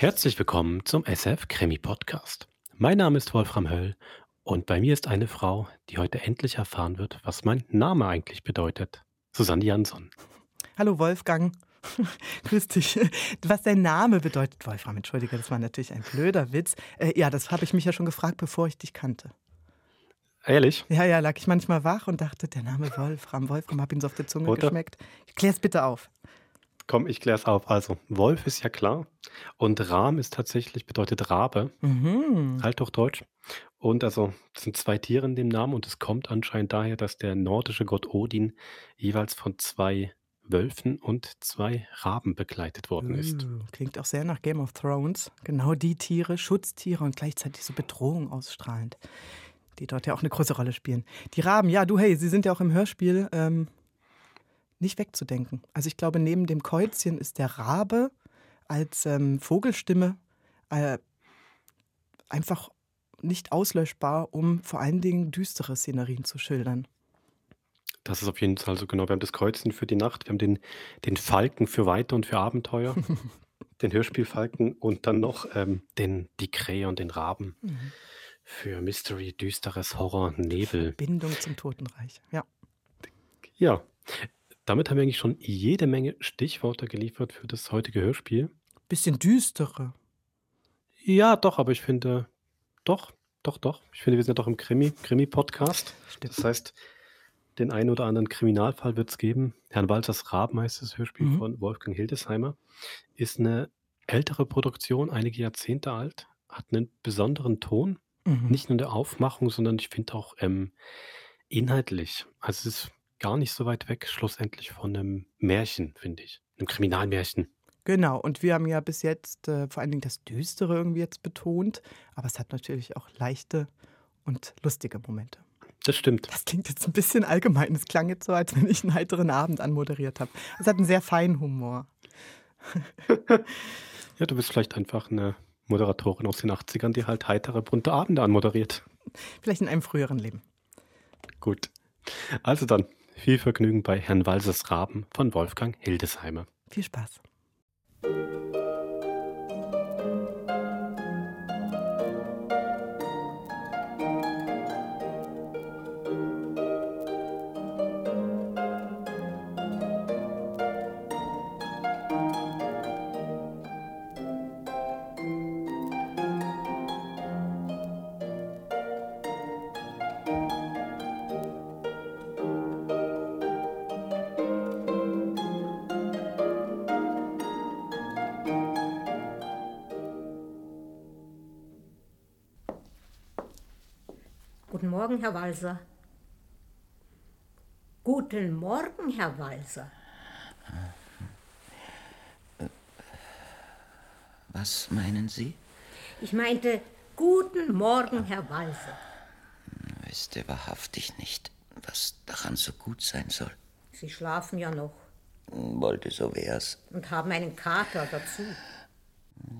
Herzlich willkommen zum SF Krimi Podcast. Mein Name ist Wolfram Höll und bei mir ist eine Frau, die heute endlich erfahren wird, was mein Name eigentlich bedeutet. Susanne Jansson. Hallo Wolfgang. Grüß dich. Was dein Name bedeutet, Wolfram, entschuldige, das war natürlich ein blöder Witz. Äh, ja, das habe ich mich ja schon gefragt, bevor ich dich kannte. Ehrlich? Ja, ja, lag ich manchmal wach und dachte, der Name Wolfram, Wolfram, hab ihn so auf der Zunge Oder? geschmeckt. Klär's bitte auf. Komm, ich klär's auf. Also, Wolf ist ja klar. Und Ram ist tatsächlich, bedeutet Rabe. Mhm. Althochdeutsch. Und also, das sind zwei Tiere in dem Namen und es kommt anscheinend daher, dass der nordische Gott Odin jeweils von zwei Wölfen und zwei Raben begleitet worden ist. Uh, klingt auch sehr nach Game of Thrones. Genau die Tiere, Schutztiere und gleichzeitig so Bedrohung ausstrahlend die dort ja auch eine große Rolle spielen. Die Raben, ja, du, hey, sie sind ja auch im Hörspiel ähm, nicht wegzudenken. Also ich glaube, neben dem Käuzchen ist der Rabe als ähm, Vogelstimme äh, einfach nicht auslöschbar, um vor allen Dingen düstere Szenerien zu schildern. Das ist auf jeden Fall so genau. Wir haben das Kreuzen für die Nacht, wir haben den, den Falken für Weiter und für Abenteuer, den Hörspielfalken und dann noch ähm, den, die Krähe und den Raben. Mhm. Für Mystery, düsteres Horror, Nebel. Bindung zum Totenreich, ja. Ja, damit haben wir eigentlich schon jede Menge Stichworte geliefert für das heutige Hörspiel. Bisschen düstere. Ja, doch, aber ich finde, doch, doch, doch. Ich finde, wir sind ja doch im Krimi, Krimi-Podcast. Das heißt, den einen oder anderen Kriminalfall wird es geben. Herrn Walters Raben heißt das Hörspiel mhm. von Wolfgang Hildesheimer. Ist eine ältere Produktion, einige Jahrzehnte alt, hat einen besonderen Ton. Mhm. Nicht nur in der Aufmachung, sondern ich finde auch ähm, inhaltlich. Also es ist gar nicht so weit weg, schlussendlich von einem Märchen, finde ich. Einem Kriminalmärchen. Genau, und wir haben ja bis jetzt äh, vor allen Dingen das Düstere irgendwie jetzt betont, aber es hat natürlich auch leichte und lustige Momente. Das stimmt. Das klingt jetzt ein bisschen allgemein. Es klang jetzt so, als wenn ich einen heiteren Abend anmoderiert habe. Es hat einen sehr feinen Humor. ja, du bist vielleicht einfach eine Moderatorin aus den 80ern, die halt heitere, bunte Abende anmoderiert. Vielleicht in einem früheren Leben. Gut. Also dann, viel Vergnügen bei Herrn Walsers Raben von Wolfgang Hildesheimer. Viel Spaß. Morgen, Herr Walser. Was meinen Sie? Ich meinte, guten Morgen, Herr Walser. Wüsste wahrhaftig nicht, was daran so gut sein soll. Sie schlafen ja noch. Wollte, so wär's. Und haben einen Kater dazu.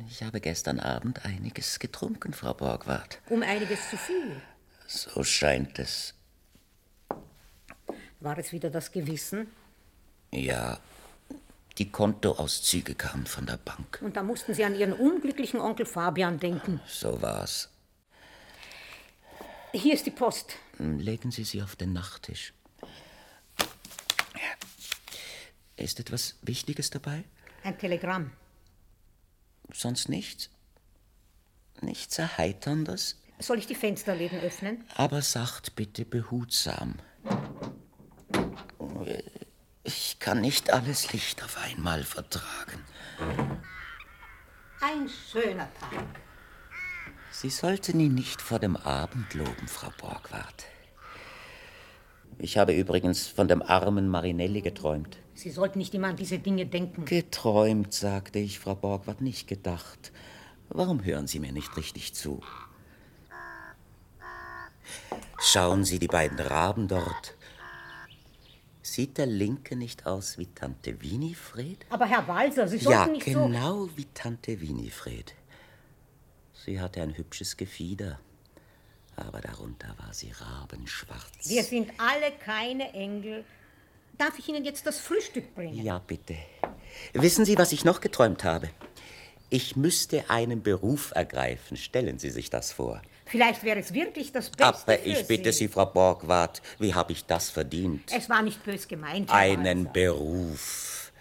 Ich habe gestern Abend einiges getrunken, Frau Borgward. Um einiges zu viel. So scheint es. War es wieder das Gewissen? Ja, die Kontoauszüge kamen von der Bank. Und da mussten Sie an Ihren unglücklichen Onkel Fabian denken. So war's. Hier ist die Post. Legen Sie sie auf den Nachttisch. Ist etwas Wichtiges dabei? Ein Telegramm. Sonst nichts? Nichts Erheiterndes? Soll ich die Fensterläden öffnen? Aber sagt bitte behutsam. Ich kann nicht alles Licht auf einmal vertragen. Ein schöner Tag. Sie sollten ihn nicht vor dem Abend loben, Frau Borgward. Ich habe übrigens von dem armen Marinelli geträumt. Sie sollten nicht immer an diese Dinge denken. Geträumt, sagte ich, Frau Borgward, nicht gedacht. Warum hören Sie mir nicht richtig zu? Schauen Sie die beiden Raben dort. Sieht der Linke nicht aus wie Tante Winifred? Aber Herr Walser, Sie sollten ja, nicht so... Ja, genau wie Tante Winifred. Sie hatte ein hübsches Gefieder, aber darunter war sie rabenschwarz. Wir sind alle keine Engel. Darf ich Ihnen jetzt das Frühstück bringen? Ja, bitte. Wissen Sie, was ich noch geträumt habe? Ich müsste einen Beruf ergreifen. Stellen Sie sich das vor. Vielleicht wäre es wirklich das Beste Aber ich bitte Sie, Frau Borgward, wie habe ich das verdient? Es war nicht bös gemeint. Herr Einen Walser. Beruf.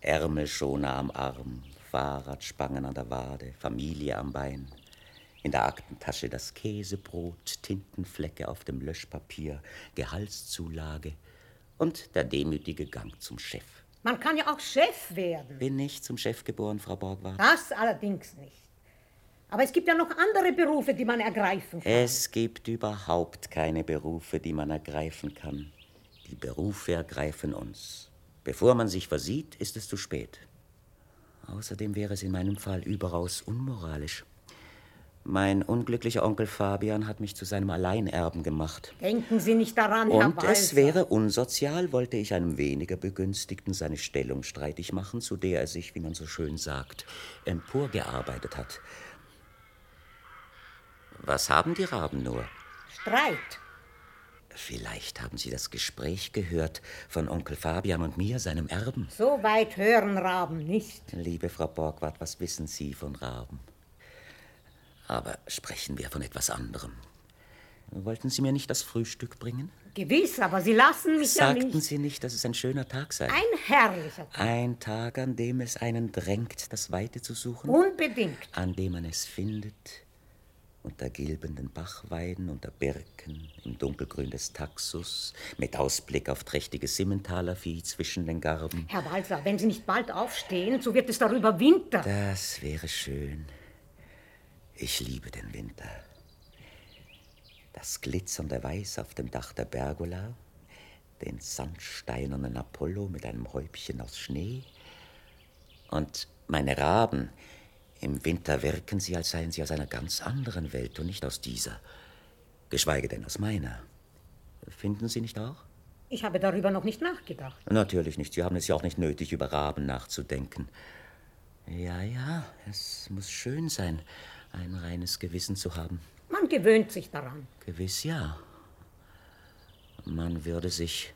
Ärmelschoner am Arm, Fahrradspangen an der Wade, Familie am Bein. In der Aktentasche das Käsebrot, Tintenflecke auf dem Löschpapier, Gehaltszulage und der demütige Gang zum Chef. Man kann ja auch Chef werden. Bin ich zum Chef geboren, Frau Borgward? Das allerdings nicht. Aber es gibt ja noch andere Berufe, die man ergreifen kann. Es gibt überhaupt keine Berufe, die man ergreifen kann. Die Berufe ergreifen uns. Bevor man sich versieht, ist es zu spät. Außerdem wäre es in meinem Fall überaus unmoralisch. Mein unglücklicher Onkel Fabian hat mich zu seinem Alleinerben gemacht. Denken Sie nicht daran, Herr Und Walser. es wäre unsozial, wollte ich einem weniger Begünstigten seine Stellung streitig machen, zu der er sich, wie man so schön sagt, emporgearbeitet hat. Was haben die Raben nur? Streit. Vielleicht haben Sie das Gespräch gehört von Onkel Fabian und mir, seinem Erben. So weit hören Raben nicht. Liebe Frau Borgward, was wissen Sie von Raben? Aber sprechen wir von etwas anderem. Wollten Sie mir nicht das Frühstück bringen? Gewiss, aber Sie lassen mich ja Sagten nicht. Sie nicht, dass es ein schöner Tag sei? Ein herrlicher Tag. Ein Tag, an dem es einen drängt, das Weite zu suchen? Unbedingt. An dem man es findet, unter gilbenden Bachweiden, unter Birken, im Dunkelgrün des Taxus, mit Ausblick auf trächtiges Simmentalervieh zwischen den Garben. Herr Walser, wenn Sie nicht bald aufstehen, so wird es darüber Winter. Das wäre schön. Ich liebe den Winter. Das glitzernde Weiß auf dem Dach der Pergola, den sandsteinernen Apollo mit einem Häubchen aus Schnee und meine Raben. Im Winter wirken sie, als seien sie aus einer ganz anderen Welt und nicht aus dieser, geschweige denn aus meiner. Finden Sie nicht auch? Ich habe darüber noch nicht nachgedacht. Natürlich nicht. Sie haben es ja auch nicht nötig, über Raben nachzudenken. Ja, ja, es muss schön sein, ein reines Gewissen zu haben. Man gewöhnt sich daran. Gewiss ja. Man würde sich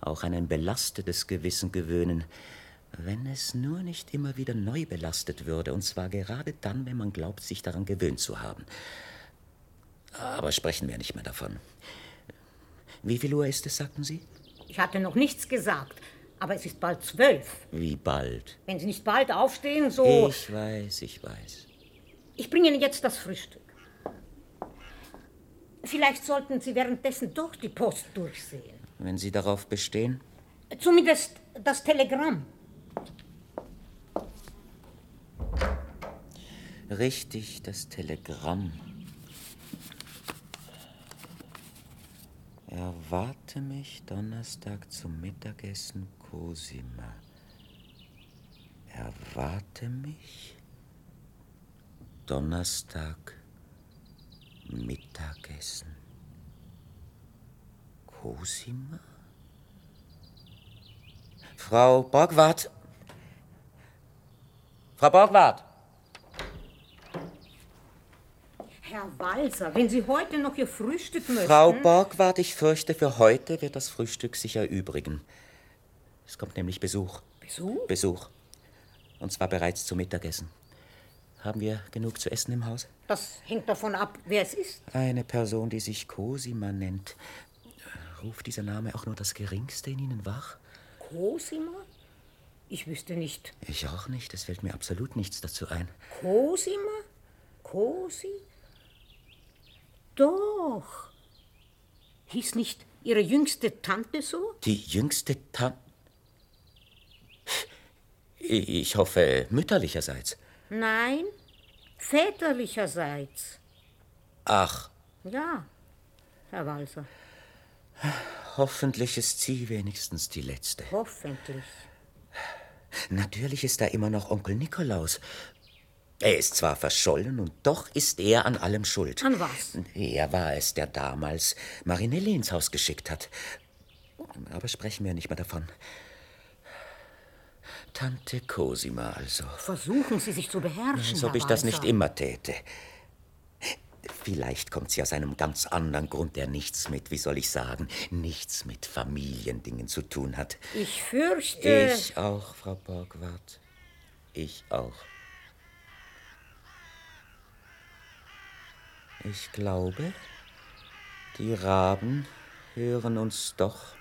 auch an ein belastetes Gewissen gewöhnen, wenn es nur nicht immer wieder neu belastet würde, und zwar gerade dann, wenn man glaubt, sich daran gewöhnt zu haben. Aber sprechen wir nicht mehr davon. Wie viel Uhr ist es, sagten Sie? Ich hatte noch nichts gesagt, aber es ist bald zwölf. Wie bald? Wenn Sie nicht bald aufstehen, so... Ich weiß, ich weiß. Ich bringe Ihnen jetzt das Frühstück. Vielleicht sollten Sie währenddessen doch die Post durchsehen. Wenn Sie darauf bestehen. Zumindest das Telegramm. Richtig, das Telegramm. Erwarte mich Donnerstag zum Mittagessen Cosima. Erwarte mich Donnerstag Mittagessen. Cosima? Frau Borgward! Frau Borgward! Herr Walser, wenn Sie heute noch Ihr Frühstück möchten... Frau Borgward, ich fürchte, für heute wird das Frühstück sich erübrigen. Es kommt nämlich Besuch. Besuch? Besuch. Und zwar bereits zum Mittagessen. Haben wir genug zu essen im Haus? Das hängt davon ab, wer es ist. Eine Person, die sich Cosima nennt. Ruft dieser Name auch nur das Geringste in Ihnen wach? Cosima? Ich wüsste nicht. Ich auch nicht. Es fällt mir absolut nichts dazu ein. Cosima? Cosi? Doch. Hieß nicht Ihre jüngste Tante so? Die jüngste Tante. Ich hoffe, mütterlicherseits. Nein, väterlicherseits. Ach, Ja, Herr Walser, hoffentlich ist sie wenigstens die letzte. hoffentlich. Natürlich ist da immer noch Onkel Nikolaus. Er ist zwar verschollen und doch ist er an allem schuld. An was? Er war es, der damals Marinelli ins Haus geschickt hat. Aber sprechen wir nicht mehr davon. Tante Cosima also. Versuchen Sie sich zu beherrschen, Als ob ich das nicht immer täte. Vielleicht kommt sie aus einem ganz anderen Grund, der nichts mit, wie soll ich sagen, nichts mit Familiendingen zu tun hat. Ich fürchte... Ich auch, Frau Borgward. Ich auch. Ich glaube, die Raben hören uns doch.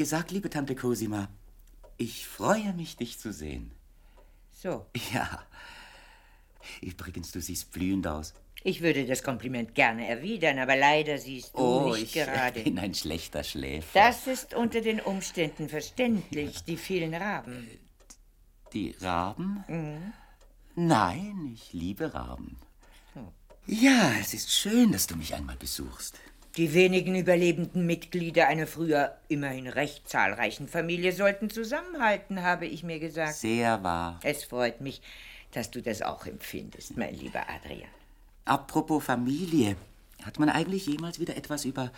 Gesagt, liebe Tante Cosima, ich freue mich, dich zu sehen. So, Ja. Übrigens, du siehst blühend aus. ich würde das Kompliment gerne erwidern, aber leider siehst du Oh, nicht ich gerade. bin ein schlechter Schläfer. Das ist unter den Umständen verständlich, die vielen Raben. Die Raben? Mhm. Nein, ich liebe Raben. Ja, es ist schön, dass du mich einmal besuchst. Die wenigen überlebenden Mitglieder einer früher immerhin recht zahlreichen Familie sollten zusammenhalten, habe ich mir gesagt. Sehr wahr. Es freut mich, dass du das auch empfindest, mein lieber Adrian. Apropos Familie, hat man eigentlich jemals wieder etwas über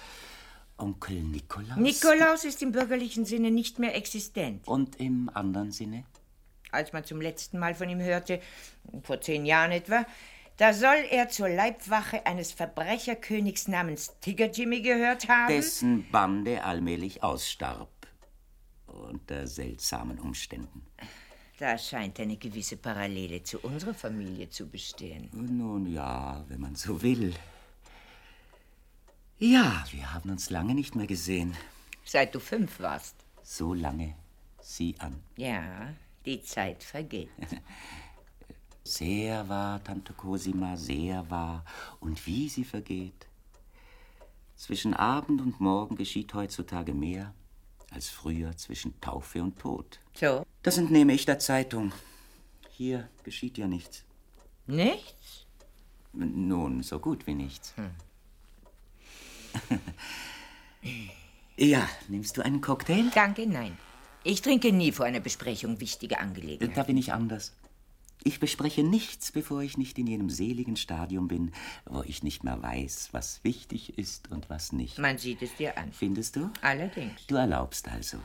Onkel Nikolaus? Nikolaus ist im bürgerlichen Sinne nicht mehr existent. Und im anderen Sinne? Als man zum letzten Mal von ihm hörte, vor zehn Jahren etwa, da soll er zur Leibwache eines Verbrecherkönigs namens Tigger Jimmy gehört haben. Dessen Bande allmählich ausstarb. Unter seltsamen Umständen. Da scheint eine gewisse Parallele zu unserer Familie zu bestehen. Nun ja, wenn man so will. Ja, wir haben uns lange nicht mehr gesehen. Seit du fünf warst. So lange. Sieh an. Ja, die Zeit vergeht. Sehr wahr, Tante Cosima, sehr wahr. Und wie sie vergeht. Zwischen Abend und Morgen geschieht heutzutage mehr als früher zwischen Taufe und Tod. So? Das entnehme ich der Zeitung. Hier geschieht ja nichts. Nichts? Nun, so gut wie nichts. ja, nimmst du einen Cocktail? Danke, nein. Ich trinke nie vor einer Besprechung wichtige Angelegenheiten. Da bin ich anders. Ich bespreche nichts, bevor ich nicht in jenem seligen Stadium bin, wo ich nicht mehr weiß, was wichtig ist und was nicht. Man sieht es dir an. Findest du? Allerdings. Du erlaubst also.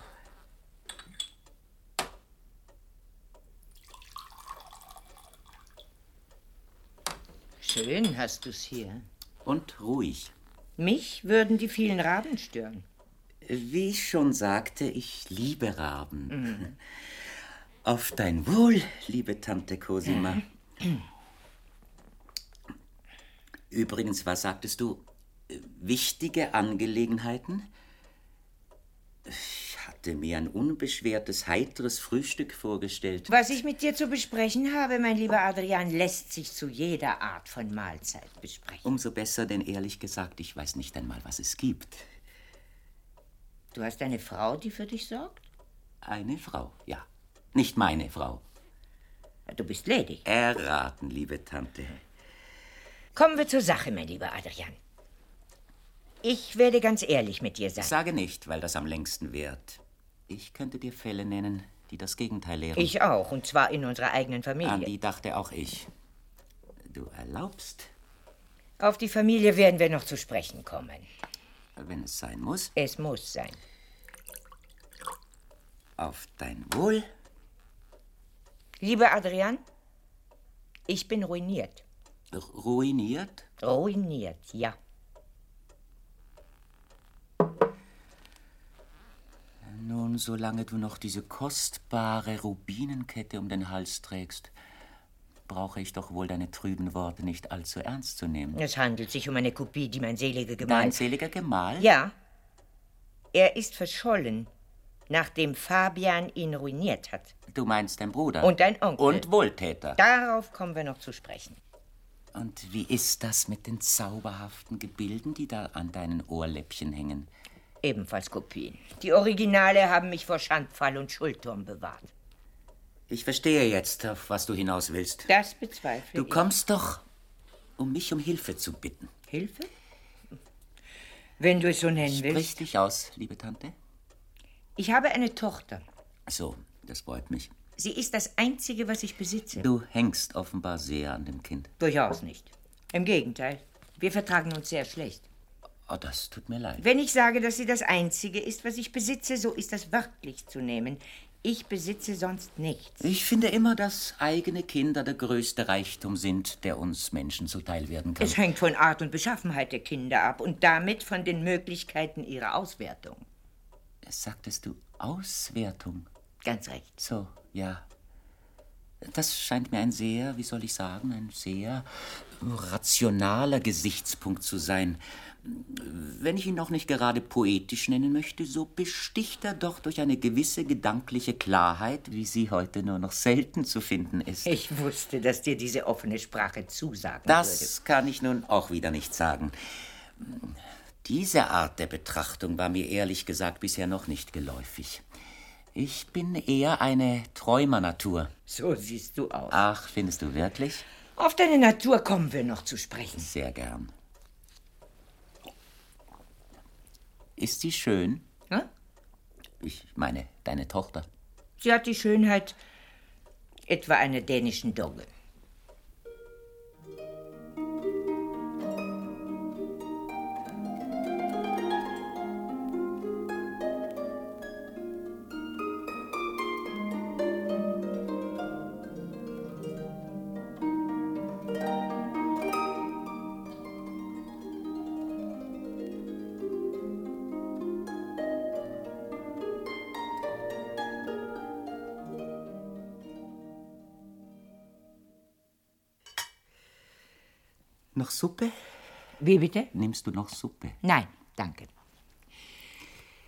Schön hast du's hier. Und ruhig. Mich würden die vielen Raben stören. Wie ich schon sagte, ich liebe Raben. Auf dein Wohl, liebe Tante Cosima. Übrigens, was sagtest du? Wichtige Angelegenheiten? Ich hatte mir ein unbeschwertes, heiteres Frühstück vorgestellt. Was ich mit dir zu besprechen habe, mein lieber Adrian, lässt sich zu jeder Art von Mahlzeit besprechen. Umso besser, denn ehrlich gesagt, ich weiß nicht einmal, was es gibt. Du hast eine Frau, die für dich sorgt? Eine Frau, ja. Nicht meine Frau. Du bist ledig. Erraten, liebe Tante. Kommen wir zur Sache, mein lieber Adrian. Ich werde ganz ehrlich mit dir sein. Sage nicht, weil das am längsten währt. Ich könnte dir Fälle nennen, die das Gegenteil lehren. Ich auch, und zwar in unserer eigenen Familie. An die dachte auch ich. Du erlaubst, Auf die Familie werden wir noch zu sprechen kommen. wenn es sein muss, Es muss sein. auf dein Wohl. Lieber Adrian, ich bin ruiniert. Ruiniert? Ruiniert, ja. Nun, solange du noch diese kostbare Rubinenkette um den Hals trägst, brauche ich doch wohl deine trüben Worte nicht allzu ernst zu nehmen. Es handelt sich um eine Kopie, die mein seliger Gemahl... Dein seliger Gemahl? Ja. Er ist verschollen, nachdem Fabian ihn ruiniert hat. Du meinst dein Bruder? Und dein Onkel. Und Wohltäter. Darauf kommen wir noch zu sprechen. Und wie ist das mit den zauberhaften Gebilden, die da an deinen Ohrläppchen hängen? Ebenfalls Kopien. Die Originale haben mich vor Schandfall und Schuldturm bewahrt. Ich verstehe jetzt, auf was du hinaus willst. Das bezweifle Du ich. kommst doch, um mich um Hilfe zu bitten. Hilfe? Wenn du es so nennen Sprich willst. dich aus, liebe Tante. Ich habe eine Tochter. So, das freut mich. Sie ist das Einzige, was ich besitze. Du hängst offenbar sehr an dem Kind. Durchaus nicht. Im Gegenteil. Wir vertragen uns sehr schlecht. Oh, das tut mir leid. Wenn ich sage, dass sie das Einzige ist, was ich besitze, so ist das wörtlich zu nehmen. Ich besitze sonst nichts. Ich finde immer, dass eigene Kinder der größte Reichtum sind, der uns Menschen zuteil werden kann. Es hängt von Art und Beschaffenheit der Kinder ab und damit von den Möglichkeiten ihrer Auswertung. Sagtest du Auswertung? Ganz recht. So, ja. Das scheint mir ein sehr, wie soll ich sagen, ein sehr rationaler Gesichtspunkt zu sein. Wenn ich ihn noch nicht gerade poetisch nennen möchte, so besticht er doch durch eine gewisse gedankliche Klarheit, wie sie heute nur noch selten zu finden ist. Ich wusste, dass dir diese offene Sprache zusagen Das würde. kann ich nun auch wieder nicht sagen. Diese Art der Betrachtung war mir ehrlich gesagt bisher noch nicht geläufig. Ich bin eher eine Träumernatur. So siehst du aus. Ach, findest du wirklich? Auf deine Natur kommen wir noch zu sprechen. Sehr gern. Ist sie schön? Hm? Ich meine, deine Tochter. Sie hat die Schönheit etwa einer dänischen Dogge. Suppe? Wie bitte? Nimmst du noch Suppe? Nein, danke.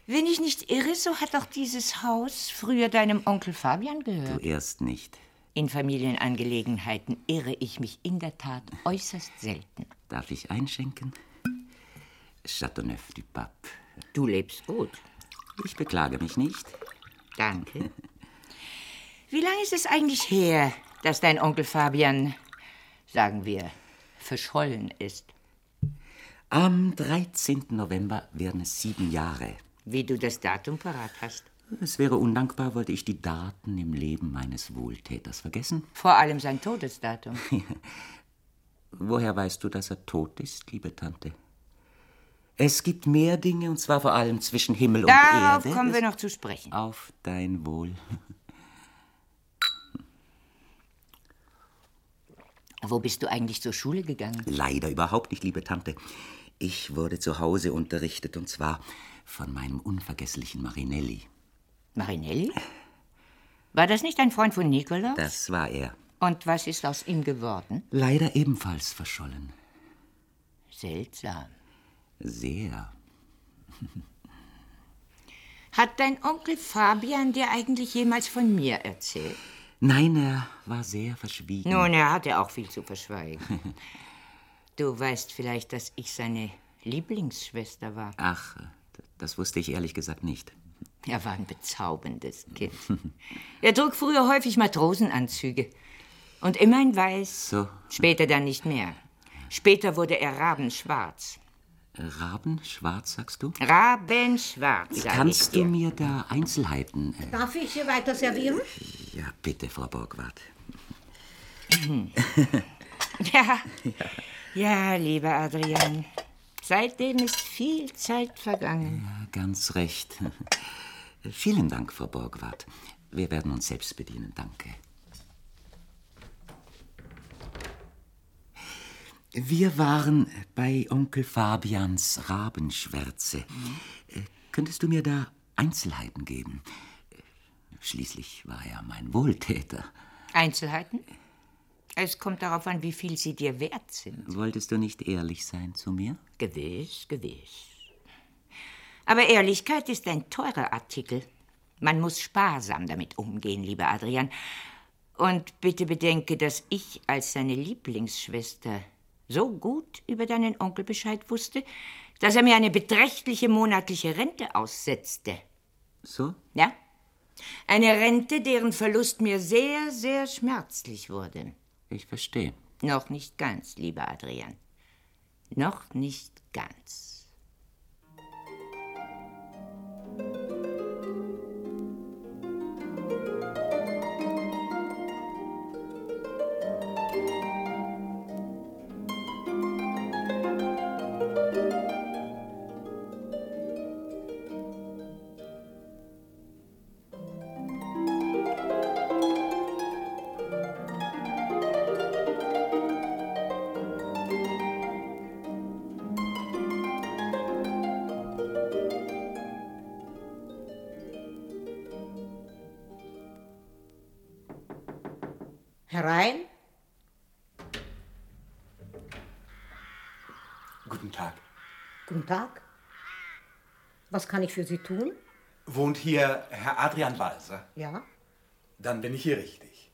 Wenn ich nicht irre, so hat doch dieses Haus früher deinem Onkel Fabian gehört. Du erst nicht. In Familienangelegenheiten irre ich mich in der Tat äußerst selten. Darf ich einschenken? Chateauneuf du Pape. Du lebst gut. Ich beklage mich nicht. Danke. Wie lange ist es eigentlich her, dass dein Onkel Fabian, sagen wir, verschollen ist? Am 13. November werden es sieben Jahre. Wie du das Datum parat hast. Es wäre undankbar, wollte ich die Daten im Leben meines Wohltäters vergessen. Vor allem sein Todesdatum. Woher weißt du, dass er tot ist, liebe Tante? Es gibt mehr Dinge, und zwar vor allem zwischen Himmel und Darauf Erde. kommen wir noch zu sprechen. Auf dein Wohl. Wo bist du eigentlich zur Schule gegangen? Leider überhaupt nicht, liebe Tante. Ich wurde zu Hause unterrichtet, und zwar von meinem unvergesslichen Marinelli. Marinelli? War das nicht ein Freund von Nikolaus? Das war er. Und was ist aus ihm geworden? Leider ebenfalls verschollen. Seltsam. Sehr. Hat dein Onkel Fabian dir eigentlich jemals von mir erzählt? Nein, er war sehr verschwiegen. Nun, er hatte auch viel zu verschweigen. Du weißt vielleicht, dass ich seine Lieblingsschwester war. Ach, das wusste ich ehrlich gesagt nicht. Er war ein bezauberndes Kind. Er trug früher häufig Matrosenanzüge. Und immer in weiß. So. Später dann nicht mehr. Später wurde er rabenschwarz. Raben, schwarz, sagst du? Rabenschwarz, sag Kannst ich dir. du mir da Einzelheiten? Äh, Darf ich hier weiter servieren? ja, bitte, Frau Borgward. Ja. ja, lieber Adrian. Seitdem ist viel Zeit vergangen. Ja, ganz recht. Vielen Dank, Frau Borgward. Wir werden uns selbst bedienen, danke. Wir waren bei Onkel Fabians Rabenschwärze. Äh, Könntest du mir da Einzelheiten geben? Schließlich war er mein Wohltäter. Einzelheiten? Es kommt darauf an, wie viel sie dir wert sind. Wolltest du nicht ehrlich sein zu mir? Gewiss, gewiss. Aber Ehrlichkeit ist ein teurer Artikel. Man muss sparsam damit umgehen, lieber Adrian. Und bitte bedenke, dass ich als seine Lieblingsschwester so gut über deinen Onkel Bescheid wusste, dass er mir eine beträchtliche monatliche Rente aussetzte. So? Ja? Eine Rente, deren Verlust mir sehr, sehr schmerzlich wurde. Ich verstehe. Noch nicht ganz, lieber Adrian. Noch nicht ganz. Herein. Guten Tag. Guten Tag. Was kann ich für Sie tun? Wohnt hier Herr Adrian Walser? Ja. Dann bin ich hier richtig.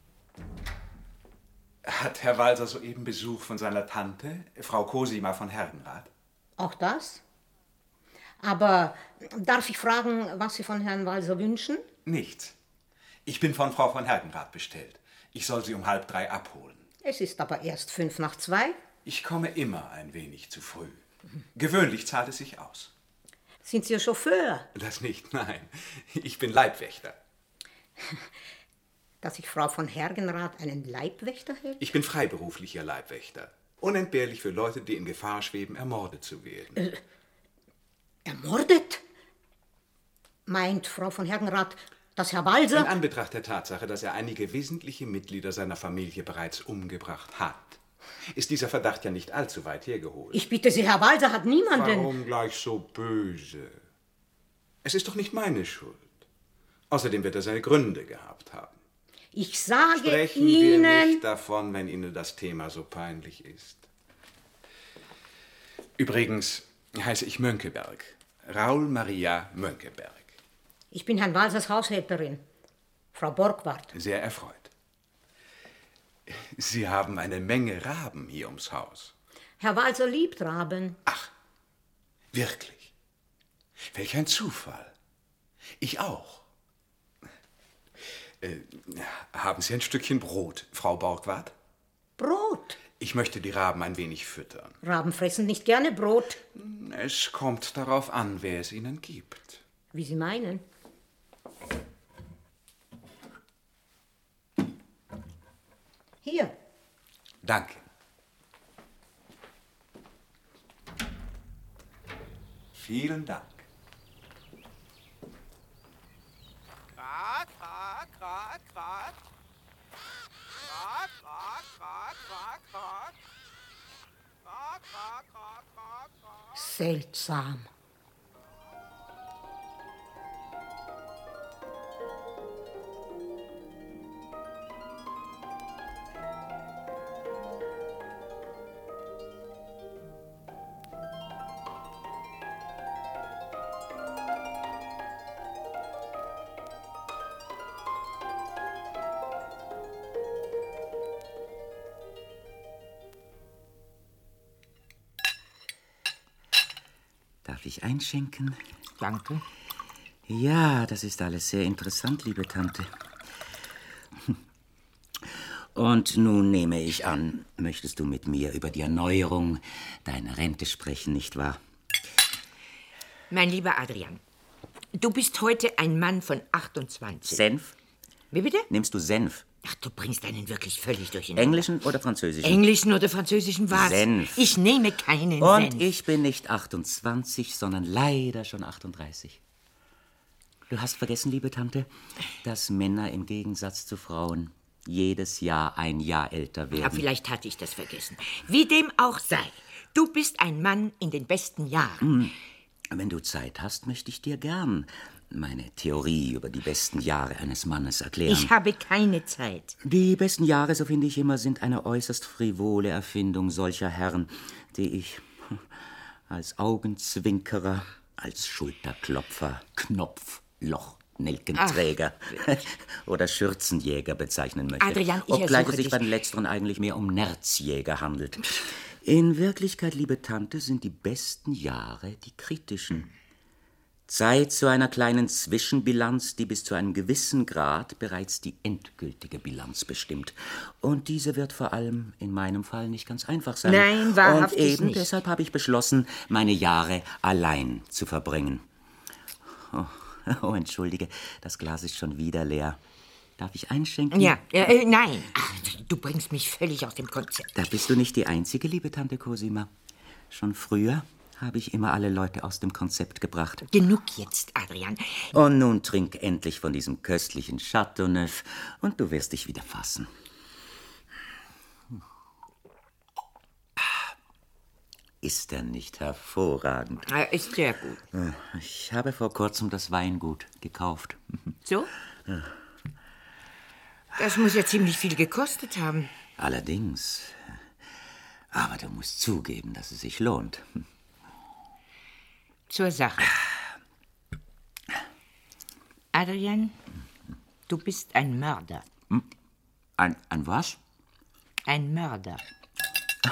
Hat Herr Walser soeben Besuch von seiner Tante, Frau Cosima von Herrenrath? Auch das? Aber darf ich fragen, was Sie von Herrn Walser wünschen? Nichts. Ich bin von Frau von Herrenrath bestellt. Ich soll sie um halb drei abholen. Es ist aber erst fünf nach zwei. Ich komme immer ein wenig zu früh. Gewöhnlich zahlt es sich aus. Sind Sie Ihr Chauffeur? Das nicht, nein. Ich bin Leibwächter. Dass sich Frau von Hergenrath einen Leibwächter hält? Ich bin freiberuflicher Leibwächter. Unentbehrlich für Leute, die in Gefahr schweben, ermordet zu werden. Äh, ermordet? Meint Frau von Hergenrath, dass Herr Walser... In Anbetracht der Tatsache, dass er einige wesentliche Mitglieder seiner Familie bereits umgebracht hat, ist dieser Verdacht ja nicht allzu weit hergeholt. Ich bitte Sie, Herr Walser hat niemanden... Warum gleich so böse? Es ist doch nicht meine Schuld. Außerdem wird er seine Gründe gehabt haben. Ich sage Sprechen Ihnen... wir nicht davon, wenn Ihnen das Thema so peinlich ist. Übrigens heiße ich Mönckeberg. Raul Maria Mönckeberg. Ich bin Herrn Walsers Haushälterin, Frau Borgward. Sehr erfreut. Sie haben eine Menge Raben hier ums Haus. Herr Walser liebt Raben. Ach, wirklich? Welch ein Zufall. Ich auch. Äh, haben Sie ein Stückchen Brot, Frau Borgward? Brot? Ich möchte die Raben ein wenig füttern. Raben fressen nicht gerne Brot. Es kommt darauf an, wer es ihnen gibt. Wie Sie meinen. Hier. Danke. Vielen Dank. Quack, quack, quack, quack. Quack, quack, quack, quack, quack. Quack, quack, quack, quack, quack. Seltsam. Einschenken? Danke. Ja, das ist alles sehr interessant, liebe Tante. Und nun nehme ich an, möchtest du mit mir über die Erneuerung deiner Rente sprechen, nicht wahr? Mein lieber Adrian, du bist heute ein Mann von 28. Senf? Wie bitte? Nimmst du Senf? Ach, du bringst einen wirklich völlig durcheinander. Englischen oder französischen? Englischen oder französischen was? Senf. Ich nehme keinen Und Senf. ich bin nicht 28, sondern leider schon 38. Du hast vergessen, liebe Tante, dass Männer im Gegensatz zu Frauen jedes Jahr ein Jahr älter werden. Ja, vielleicht hatte ich das vergessen. Wie dem auch sei, du bist ein Mann in den besten Jahren. Wenn du Zeit hast, möchte ich dir gern meine Theorie über die besten Jahre eines Mannes erklären. Ich habe keine Zeit. Die besten Jahre, so finde ich immer, sind eine äußerst frivole Erfindung solcher Herren, die ich als Augenzwinkerer, als Schulterklopfer, Knopfloch, Nelkenträger oder Schürzenjäger bezeichnen möchte. Adrian, ich Obgleich es sich dich. bei den Letzteren eigentlich mehr um Nerzjäger handelt. In Wirklichkeit, liebe Tante, sind die besten Jahre die kritischen. Zeit zu einer kleinen Zwischenbilanz, die bis zu einem gewissen Grad bereits die endgültige Bilanz bestimmt. Und diese wird vor allem in meinem Fall nicht ganz einfach sein. Nein, wahrhaftig Und eben nicht. deshalb habe ich beschlossen, meine Jahre allein zu verbringen. Oh, oh, entschuldige, das Glas ist schon wieder leer. Darf ich einschenken? Ja, äh, äh, nein. Ach, du bringst mich völlig aus dem Konzept. Da bist du nicht die Einzige, liebe Tante Cosima. Schon früher habe ich immer alle Leute aus dem Konzept gebracht. Genug jetzt, Adrian. Und nun trink endlich von diesem köstlichen Chateauneuf und du wirst dich wieder fassen. Ist er nicht hervorragend? Äh, ist sehr gut. Ich habe vor kurzem das Weingut gekauft. So? Das muss ja ziemlich viel gekostet haben. Allerdings. Aber du musst zugeben, dass es sich lohnt. Zur Sache. Adrian, du bist ein Mörder. Ein, ein was? Ein Mörder.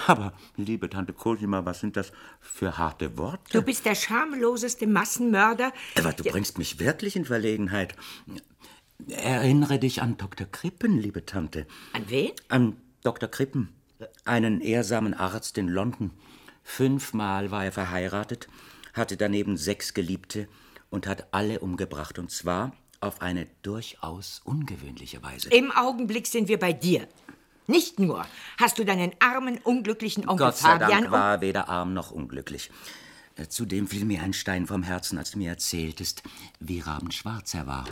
Aber, liebe Tante Cosima, was sind das für harte Worte? Du bist der schamloseste Massenmörder. Aber du bringst mich wirklich in Verlegenheit. Erinnere dich an Dr. Krippen, liebe Tante. An wen? An Dr. Krippen, einen ehrsamen Arzt in London. Fünfmal war er verheiratet, hatte daneben sechs Geliebte und hat alle umgebracht. Und zwar auf eine durchaus ungewöhnliche Weise. Im Augenblick sind wir bei dir. Nicht nur hast du deinen armen, unglücklichen Onkel Gott sei Fabian Dank war er weder arm noch unglücklich. Zudem fiel mir ein Stein vom Herzen, als du mir erzähltest, wie rabenschwarz er war.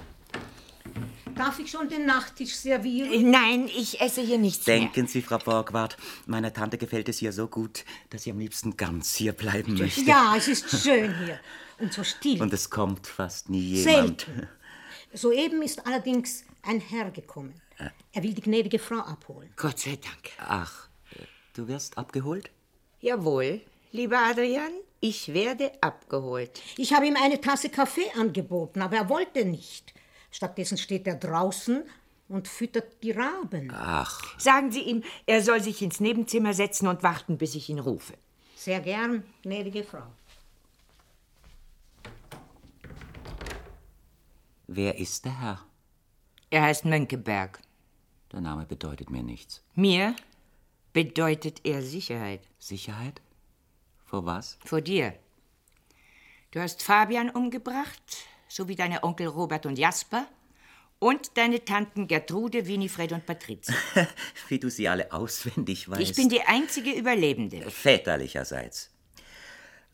Darf ich schon den Nachtisch servieren? Nein, ich esse hier nichts mehr. Denken Sie, Frau Borgward, meiner Tante gefällt es hier so gut, dass sie am liebsten ganz hier bleiben möchte. Ja, es ist schön hier und so still. Und es kommt fast nie jemand. Selten. Soeben ist allerdings ein Herr gekommen. Er will die gnädige Frau abholen. Gott sei Dank. Ach, äh, du wirst abgeholt? Jawohl, lieber Adrian, ich werde abgeholt. Ich habe ihm eine Tasse Kaffee angeboten, aber er wollte nicht. Stattdessen steht er draußen und füttert die Raben. Ach, Sagen Sie ihm, er soll sich ins Nebenzimmer setzen und warten, bis ich ihn rufe. Sehr gern, gnädige Frau. wer ist der Herr? Er heißt Mönckeberg. Der Name bedeutet mir nichts. Mir bedeutet er Sicherheit. Sicherheit? Vor was? Vor dir. Du hast Fabian umgebracht, sowie deine Onkel Robert und Jasper und deine Tanten Gertrude, Winifred und Patrizia. Wie du sie alle auswendig weißt. Ich bin die einzige Überlebende. Väterlicherseits.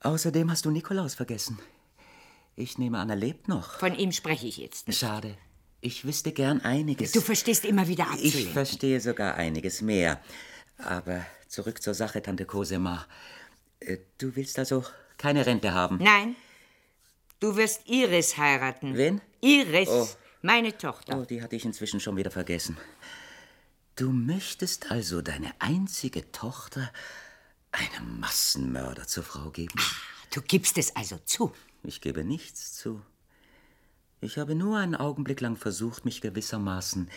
Außerdem hast du Nikolaus vergessen. Ich nehme an, er lebt noch. Von ihm spreche ich jetzt nicht. Schade. Ich wüsste gern einiges. Du verstehst immer wieder Ich abzulenken. verstehe sogar einiges mehr. Aber zurück zur Sache, Tante Cosima. Äh, Du willst also keine Rente haben? Nein, du wirst Iris heiraten. Wen? Iris, Oh. meine Tochter. Oh, die hatte ich inzwischen schon wieder vergessen. Du möchtest also deine einzige Tochter einem Massenmörder zur Frau geben? Du gibst es also zu. Ich gebe nichts zu. Ich habe nur einen Augenblick lang versucht, mich gewissermaßen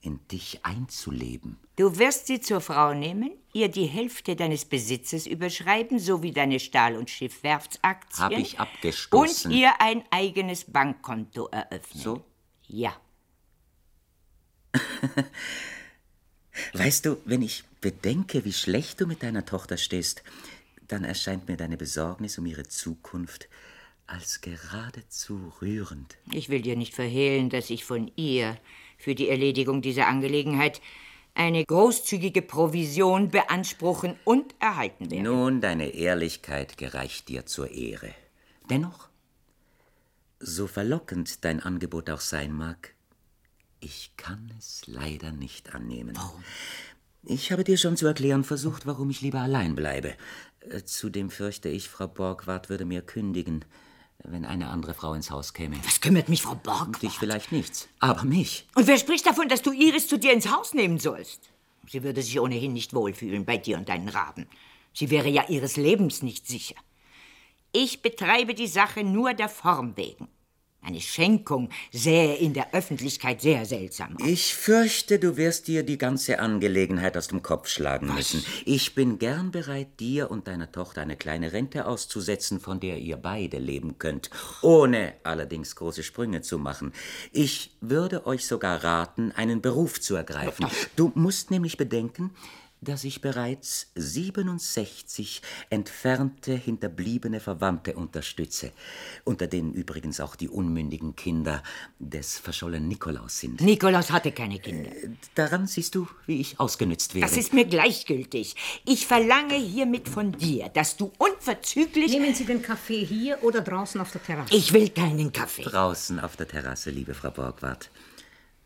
in dich einzuleben. Du wirst sie zur Frau nehmen, ihr die Hälfte deines Besitzes überschreiben, sowie deine Stahl- und Schiffwerftsaktien. Hab ich abgestoßen. Und ihr ein eigenes Bankkonto eröffnen. So? Ja. Weißt du, wenn ich bedenke, wie schlecht du mit deiner Tochter stehst, dann erscheint mir deine Besorgnis um ihre Zukunft als geradezu rührend. Ich will dir nicht verhehlen, dass ich von ihr für die Erledigung dieser Angelegenheit eine großzügige Provision beanspruchen und erhalten werde. Nun, deine Ehrlichkeit gereicht dir zur Ehre. Dennoch, so verlockend dein Angebot auch sein mag, ich kann es leider nicht annehmen. Warum? Ich habe dir schon zu erklären versucht, warum ich lieber allein bleibe. Äh, Zudem fürchte ich, Frau Borgward würde mir kündigen, wenn eine andere Frau ins Haus käme. Was kümmert mich Frau Borg? Dich vielleicht nichts, aber mich. Und wer spricht davon, dass du Iris zu dir ins Haus nehmen sollst? Sie würde sich ohnehin nicht wohlfühlen bei dir und deinen Raben. Sie wäre ja ihres Lebens nicht sicher. Ich betreibe die Sache nur der Form wegen. Eine Schenkung sähe in der Öffentlichkeit sehr seltsam aus. Ich fürchte, du wirst dir die ganze Angelegenheit aus dem Kopf schlagen müssen. Ich bin gern bereit, dir und deiner Tochter eine kleine Rente auszusetzen, von der ihr beide leben könnt, ohne allerdings große Sprünge zu machen. Ich würde euch sogar raten, einen Beruf zu ergreifen. Du musst nämlich bedenken, dass ich bereits 67 entfernte, hinterbliebene Verwandte unterstütze, unter denen übrigens auch die unmündigen Kinder des verschollenen Nikolaus sind. Nikolaus hatte keine Kinder. Daran siehst du, wie ich ausgenützt wäre. Das ist mir gleichgültig. Ich verlange hiermit von dir, dass du unverzüglich... Nehmen Sie den Kaffee hier oder draußen auf der Terrasse? Ich will keinen Kaffee. draußen auf der Terrasse, liebe Frau Borgward.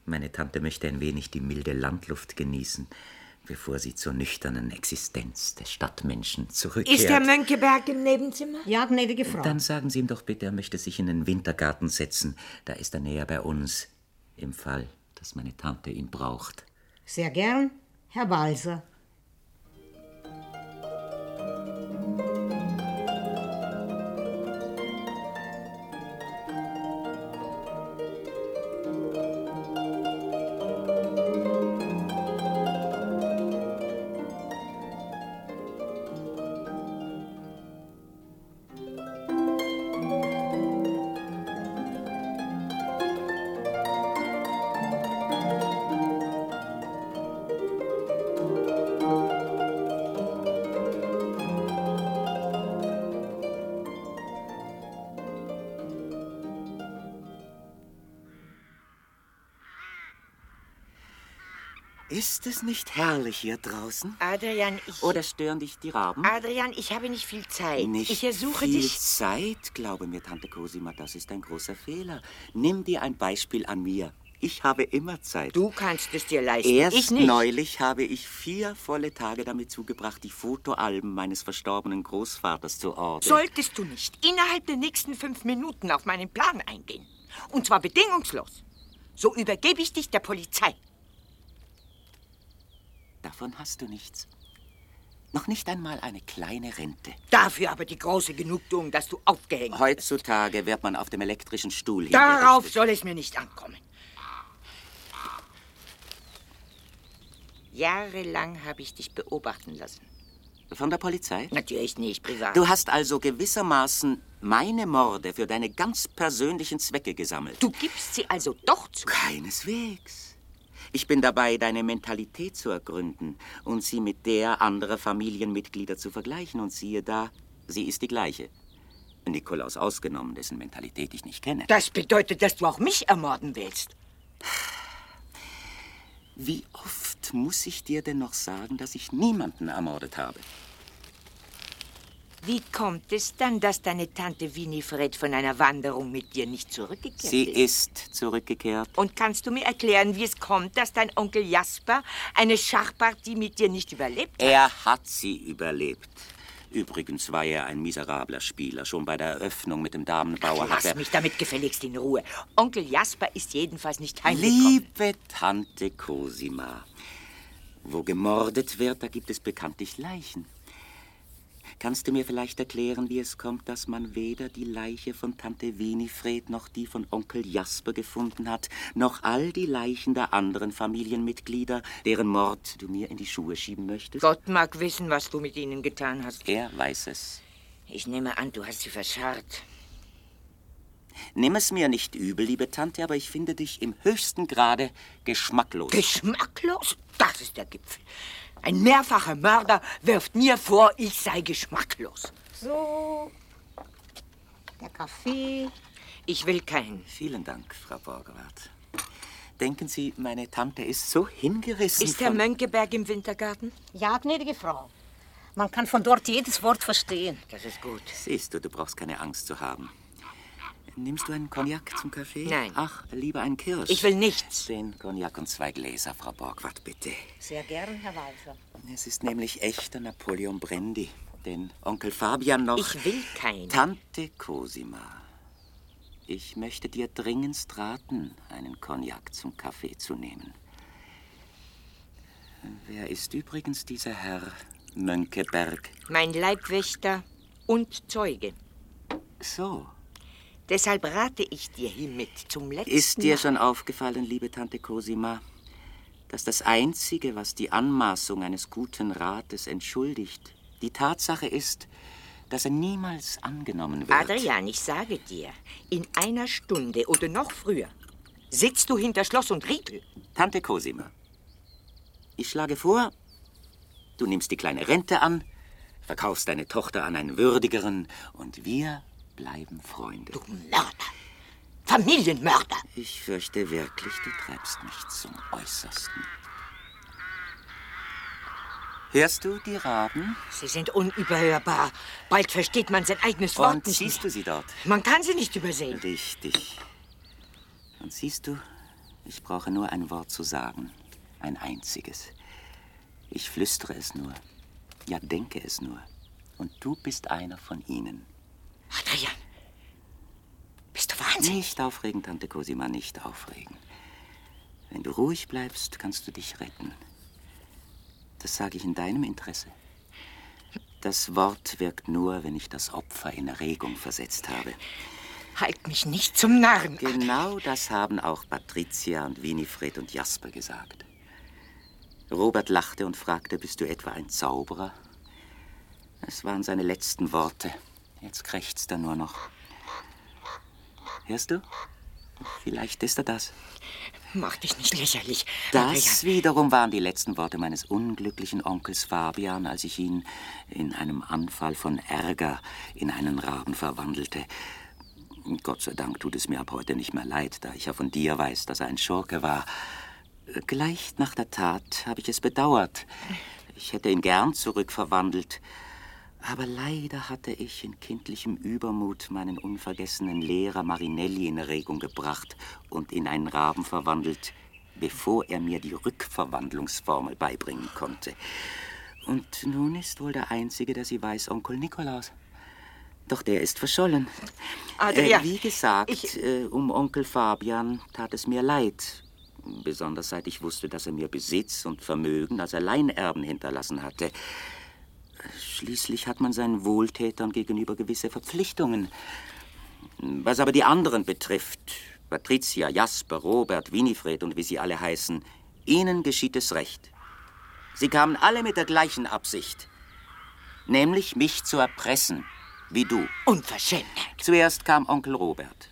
Meine Tante möchte ein wenig die milde Landluft genießen, bevor sie zur nüchternen Existenz des Stadtmenschen zurückkehrt. Ist der Mönckeberg im Nebenzimmer? Ja, gnädige Frau. Dann sagen Sie ihm doch bitte, er möchte sich in den Wintergarten setzen. Da ist er näher bei uns. Im Fall, dass meine Tante ihn braucht. Sehr gern, Herr Walser. Ist es nicht herrlich hier draußen? Adrian, ich. Oder stören dich die Raben? Adrian, ich habe nicht viel Zeit. Nicht ich ersuche viel dich. Zeit, glaube mir, Tante Cosima, das ist ein großer Fehler. Nimm dir ein Beispiel an mir. Ich habe immer Zeit. Du kannst es dir leisten. Erst ich nicht. neulich habe ich vier volle Tage damit zugebracht, die Fotoalben meines verstorbenen Großvaters zu ordnen. Solltest du nicht innerhalb der nächsten fünf Minuten auf meinen Plan eingehen, und zwar bedingungslos, so übergebe ich dich der Polizei. Davon hast du nichts. Noch nicht einmal eine kleine Rente. Dafür aber die große Genugtuung, dass du aufgehängt bist. Heutzutage wird man auf dem elektrischen Stuhl Darauf soll es mir nicht ankommen. Jahrelang habe ich dich beobachten lassen. Von der Polizei? Natürlich nicht, privat. Du hast also gewissermaßen meine Morde für deine ganz persönlichen Zwecke gesammelt. Du gibst sie also doch zu. Keineswegs. Ich bin dabei, deine Mentalität zu ergründen und sie mit der anderer Familienmitglieder zu vergleichen. Und siehe da, sie ist die gleiche. Nikolaus ausgenommen, dessen Mentalität ich nicht kenne. Das bedeutet, dass du auch mich ermorden willst. Wie oft muss ich dir denn noch sagen, dass ich niemanden ermordet habe? Wie kommt es dann, dass deine Tante Winifred von einer Wanderung mit dir nicht zurückgekehrt Sie ist? ist zurückgekehrt. Und kannst du mir erklären, wie es kommt, dass dein Onkel Jasper eine Schachpartie mit dir nicht überlebt hat? Er hat sie überlebt. Übrigens war er ein miserabler Spieler. Schon bei der Eröffnung mit dem Damenbauer hat Lass er... mich damit gefälligst in Ruhe. Onkel Jasper ist jedenfalls nicht heimgekommen. Liebe Tante Cosima, wo gemordet wird, da gibt es bekanntlich Leichen. Kannst du mir vielleicht erklären, wie es kommt, dass man weder die Leiche von Tante Winifred noch die von Onkel Jasper gefunden hat, noch all die Leichen der anderen Familienmitglieder, deren Mord du mir in die Schuhe schieben möchtest? Gott mag wissen, was du mit ihnen getan hast. Er weiß es. Ich nehme an, du hast sie verscharrt. Nimm es mir nicht übel, liebe Tante, aber ich finde dich im höchsten Grade geschmacklos. Geschmacklos? Das ist der Gipfel. Ein mehrfacher Mörder wirft mir vor, ich sei geschmacklos. So, der Kaffee. Ich will keinen. Vielen Dank, Frau Borgward. Denken Sie, meine Tante ist so hingerissen Ist der von... Mönckeberg im Wintergarten? Ja, gnädige Frau. Man kann von dort jedes Wort verstehen. Das ist gut. Siehst du, du brauchst keine Angst zu haben. Nimmst du einen Cognac zum Kaffee? Nein. Ach, lieber einen Kirsch. Ich will nichts. Den Cognac und zwei Gläser, Frau Borgward, bitte. Sehr gern, Herr Walser. Es ist nämlich echter Napoleon Brandy, den Onkel Fabian noch... Ich will keinen. Tante Cosima, ich möchte dir dringendst raten, einen Cognac zum Kaffee zu nehmen. Wer ist übrigens dieser Herr Mönckeberg? Mein Leibwächter und Zeuge. So. Deshalb rate ich dir hiermit zum letzten Ist dir schon aufgefallen, liebe Tante Cosima, dass das Einzige, was die Anmaßung eines guten Rates entschuldigt, die Tatsache ist, dass er niemals angenommen wird? Adrian, ich sage dir, in einer Stunde oder noch früher sitzt du hinter Schloss und Riegel. Tante Cosima, ich schlage vor, du nimmst die kleine Rente an, verkaufst deine Tochter an einen würdigeren und wir bleiben Freunde. Du Mörder! Familienmörder! Ich fürchte wirklich, du treibst mich zum Äußersten. Hörst du die Raben? Sie sind unüberhörbar. Bald versteht man sein eigenes Wort Und nicht siehst mehr. du sie dort? Man kann sie nicht übersehen. Richtig. Und siehst du, ich brauche nur ein Wort zu sagen. Ein einziges. Ich flüstere es nur. Ja, denke es nur. Und du bist einer von ihnen. Adrian, bist du wahnsinnig? Nicht aufregen, Tante Cosima, nicht aufregen. Wenn du ruhig bleibst, kannst du dich retten. Das sage ich in deinem Interesse. Das Wort wirkt nur, wenn ich das Opfer in Erregung versetzt habe. Halt mich nicht zum Narren. Genau das haben auch Patricia und Winifred und Jasper gesagt. Robert lachte und fragte, bist du etwa ein Zauberer? Es waren seine letzten Worte. Jetzt krächzt er nur noch. Hörst du? Vielleicht ist er das. Mach dich nicht lächerlich. Das wiederum waren die letzten Worte meines unglücklichen Onkels Fabian, als ich ihn in einem Anfall von Ärger in einen Raben verwandelte. Gott sei Dank tut es mir ab heute nicht mehr leid, da ich ja von dir weiß, dass er ein Schurke war. Gleich nach der Tat habe ich es bedauert. Ich hätte ihn gern zurückverwandelt. Aber leider hatte ich in kindlichem Übermut meinen unvergessenen Lehrer Marinelli in Erregung gebracht und in einen Raben verwandelt, bevor er mir die Rückverwandlungsformel beibringen konnte. Und nun ist wohl der Einzige, der sie weiß, Onkel Nikolaus. Doch der ist verschollen. Adria, äh, wie gesagt, ich- äh, um Onkel Fabian tat es mir leid. Besonders seit ich wusste, dass er mir Besitz und Vermögen als Alleinerben hinterlassen hatte. Schließlich hat man seinen Wohltätern gegenüber gewisse Verpflichtungen. Was aber die anderen betrifft, Patricia, Jasper, Robert, Winifred und wie sie alle heißen, ihnen geschieht es recht. Sie kamen alle mit der gleichen Absicht, nämlich mich zu erpressen, wie du. Unverschämtheit. Zuerst kam Onkel Robert.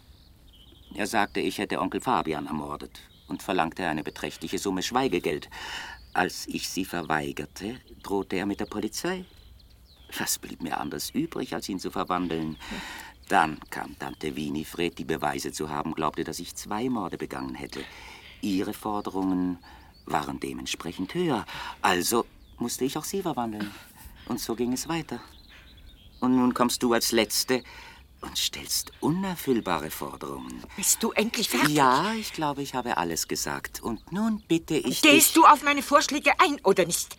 Er sagte, ich hätte Onkel Fabian ermordet und verlangte eine beträchtliche Summe Schweigegeld. Als ich sie verweigerte, drohte er mit der Polizei. Was blieb mir anders übrig, als ihn zu verwandeln? Dann kam Tante Winifred, die Beweise zu haben glaubte, dass ich zwei Morde begangen hätte. Ihre Forderungen waren dementsprechend höher. Also musste ich auch sie verwandeln. Und so ging es weiter. Und nun kommst du als Letzte und stellst unerfüllbare Forderungen. Bist du endlich fertig? Ja, ich glaube, ich habe alles gesagt. Und nun bitte ich dich... Gehst du auf meine Vorschläge ein oder nicht?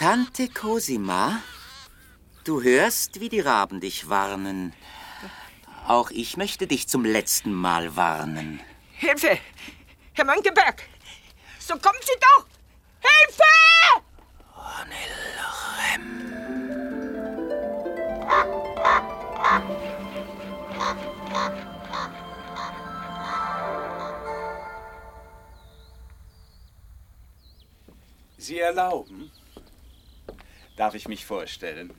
Tante Cosima, du hörst, wie die Raben dich warnen. Auch ich möchte dich zum letzten Mal warnen. Hilfe! Herr Mönckeberg! So kommen Sie doch! Hilfe! Sie erlauben? Darf ich mich vorstellen?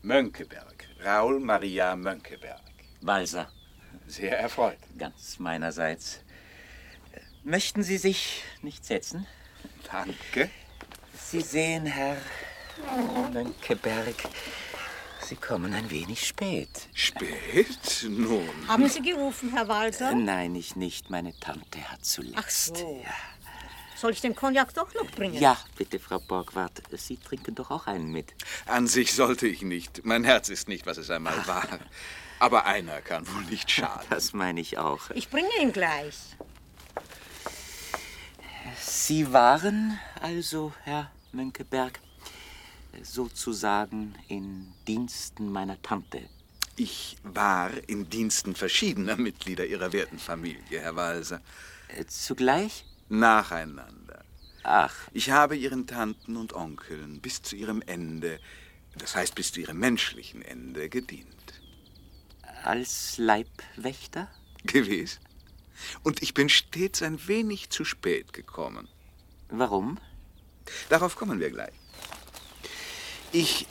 Mönckeberg, Raul Maria Mönckeberg. Walser, Sehr erfreut. ganz meinerseits. Möchten Sie sich nicht setzen? Danke. Sie sehen, Herr Mönckeberg, Sie kommen ein wenig spät. Spät? Nun. Haben Sie gerufen, Herr Walter? Nein, ich nicht. Meine Tante hat zuletzt. Ach so. Soll ich den Cognac doch noch bringen? Ja, bitte, Frau Borgward. Sie trinken doch auch einen mit. An sich sollte ich nicht. Mein Herz ist nicht, was es einmal war. Aber einer kann wohl nicht schaden. Das meine ich auch. Ich bringe ihn gleich. Sie waren also, Herr Mönckeberg, sozusagen in Diensten meiner Tante. Ich war in Diensten verschiedener Mitglieder Ihrer werten Familie, Herr Walser. Äh, Zugleich? Nacheinander. Ach, Ich habe Ihren Tanten und Onkeln bis zu ihrem Ende, das heißt bis zu ihrem menschlichen Ende, gedient. als Leibwächter? Gewiss. Und ich bin stets ein wenig zu spät gekommen. Warum? Darauf kommen wir gleich. Ich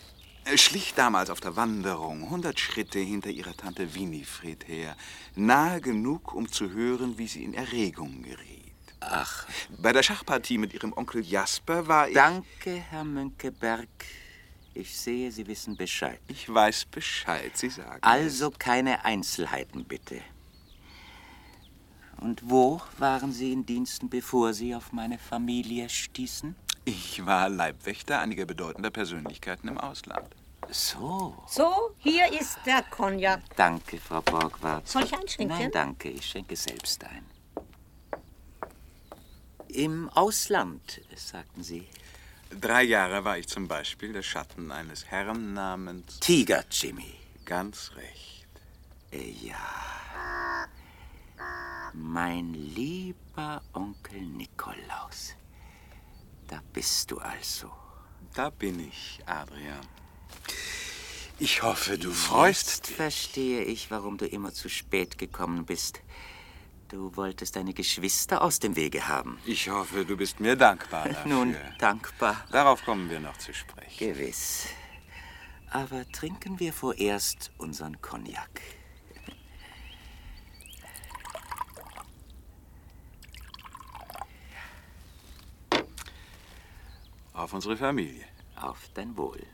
äh, schlich damals auf der Wanderung hundert Schritte hinter ihrer Tante Winifred her, nahe genug, um zu hören, wie sie in Erregung geriet. Ach, Bei der Schachpartie mit ihrem Onkel Jasper war ich... danke, Herr Mönckeberg. Ich sehe, Sie wissen Bescheid. Ich weiß Bescheid, Sie sagen. Also keine Einzelheiten, bitte. Und wo waren Sie in Diensten, bevor Sie auf meine Familie stießen? Ich war Leibwächter einiger bedeutender Persönlichkeiten im Ausland. So. So, hier ist der Cognac. Danke, Frau Borgward. Soll ich einschenken? Nein, danke. Ich schenke selbst ein. Im Ausland, sagten Sie. Drei Jahre war ich zum Beispiel der Schatten eines Herrn namens... Tiger Jimmy. Ganz recht. Äh, ja. Mein lieber Onkel Nikolaus, da bist du also. Da bin ich, Adrian. Ich hoffe, du freust Jetzt dich. verstehe ich, warum du immer zu spät gekommen bist. Du wolltest deine Geschwister aus dem Wege haben. Ich hoffe, du bist mir dankbar dafür. Nun, dankbar. Darauf kommen wir noch zu sprechen. Gewiss. Aber trinken wir vorerst unseren Cognac. Auf unsere Familie. Auf dein Wohl.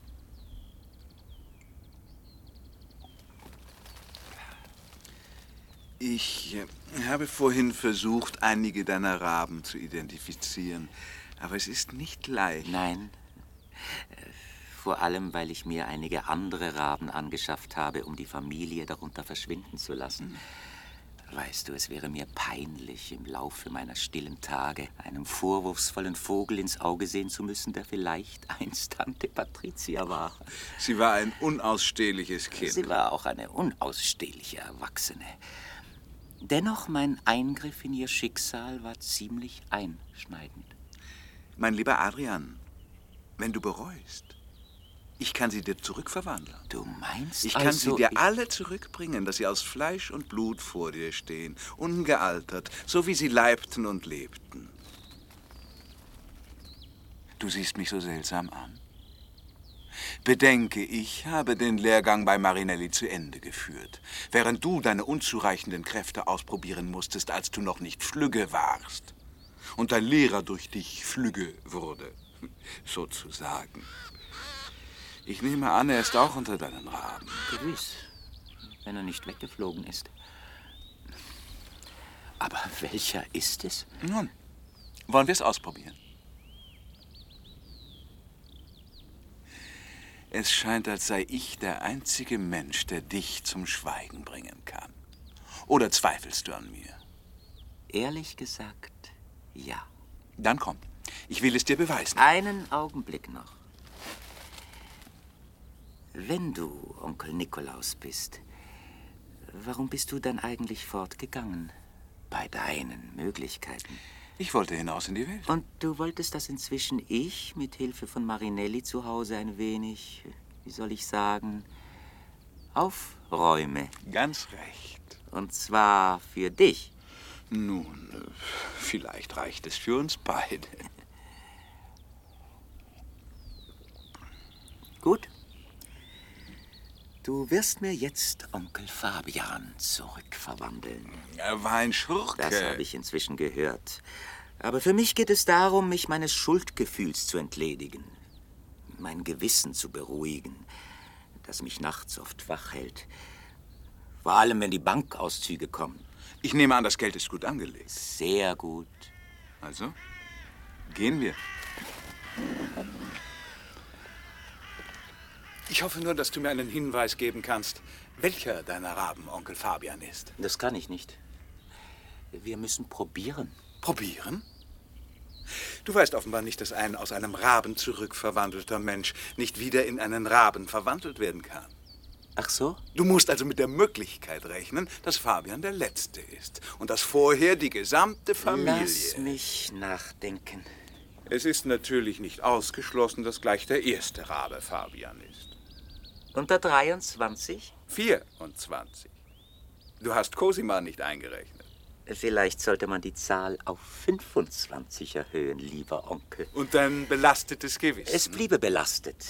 Ich äh, habe vorhin versucht, einige deiner Raben zu identifizieren. Aber es ist nicht leicht. Nein. Äh, Vor allem, weil ich mir einige andere Raben angeschafft habe, um die Familie darunter verschwinden zu lassen. Weißt du, es wäre mir peinlich, im Laufe meiner stillen Tage einem vorwurfsvollen Vogel ins Auge sehen zu müssen, der vielleicht einst Tante Patricia war. Sie war ein unausstehliches Kind. Sie war auch eine unausstehliche Erwachsene. Dennoch, mein Eingriff in ihr Schicksal war ziemlich einschneidend. Mein lieber Adrian, wenn du bereust, ich kann sie dir zurückverwandeln. Du meinst Ich kann also, sie dir ich- alle zurückbringen, dass sie aus Fleisch und Blut vor dir stehen, ungealtert, so wie sie leibten und lebten. Du siehst mich so seltsam an. Bedenke, ich habe den Lehrgang bei Marinelli zu Ende geführt, während du deine unzureichenden Kräfte ausprobieren musstest, als du noch nicht flügge warst. Und dein Lehrer durch dich flügge wurde, sozusagen. Ich nehme an, er ist auch unter deinen Raben. Gewiss, wenn er nicht weggeflogen ist. Aber welcher ist es? Nun, wollen wir es ausprobieren? Es scheint, als sei ich der einzige Mensch, der dich zum Schweigen bringen kann. Oder zweifelst du an mir? Ehrlich gesagt, ja. Dann komm, ich will es dir beweisen. Einen Augenblick noch. Wenn du Onkel Nikolaus bist, warum bist du dann eigentlich fortgegangen? Bei deinen Möglichkeiten. Ich wollte hinaus in die Welt. Und du wolltest, dass inzwischen ich mit Hilfe von Marinelli zu Hause ein wenig, wie soll ich sagen, aufräume. Ganz recht. Und zwar für dich. Nun, äh, vielleicht reicht es für uns beide. Gut. Du wirst mir jetzt Onkel Fabian zurückverwandeln. Er war ein Schurke. Das habe ich inzwischen gehört. Aber für mich geht es darum, mich meines Schuldgefühls zu entledigen. Mein Gewissen zu beruhigen, das mich nachts oft wach hält. Vor allem, wenn die Bankauszüge kommen. Ich nehme an, das Geld ist gut angelegt. Sehr gut. Also, gehen wir. Ich hoffe nur, dass du mir einen Hinweis geben kannst, welcher deiner Raben Onkel Fabian ist. Das kann ich nicht. Wir müssen probieren. Probieren? Du weißt offenbar nicht, dass ein aus einem Raben zurückverwandelter Mensch nicht wieder in einen Raben verwandelt werden kann. Ach so? Du musst also mit der Möglichkeit rechnen, dass Fabian der Letzte ist und dass vorher die gesamte Familie. Lass mich nachdenken. Es ist natürlich nicht ausgeschlossen, dass gleich der erste Rabe Fabian ist. Unter 23? 24. Du hast Cosima nicht eingerechnet. Vielleicht sollte man die Zahl auf 25 erhöhen, lieber Onkel. Und dein belastetes Gewissen. Es bliebe belastet.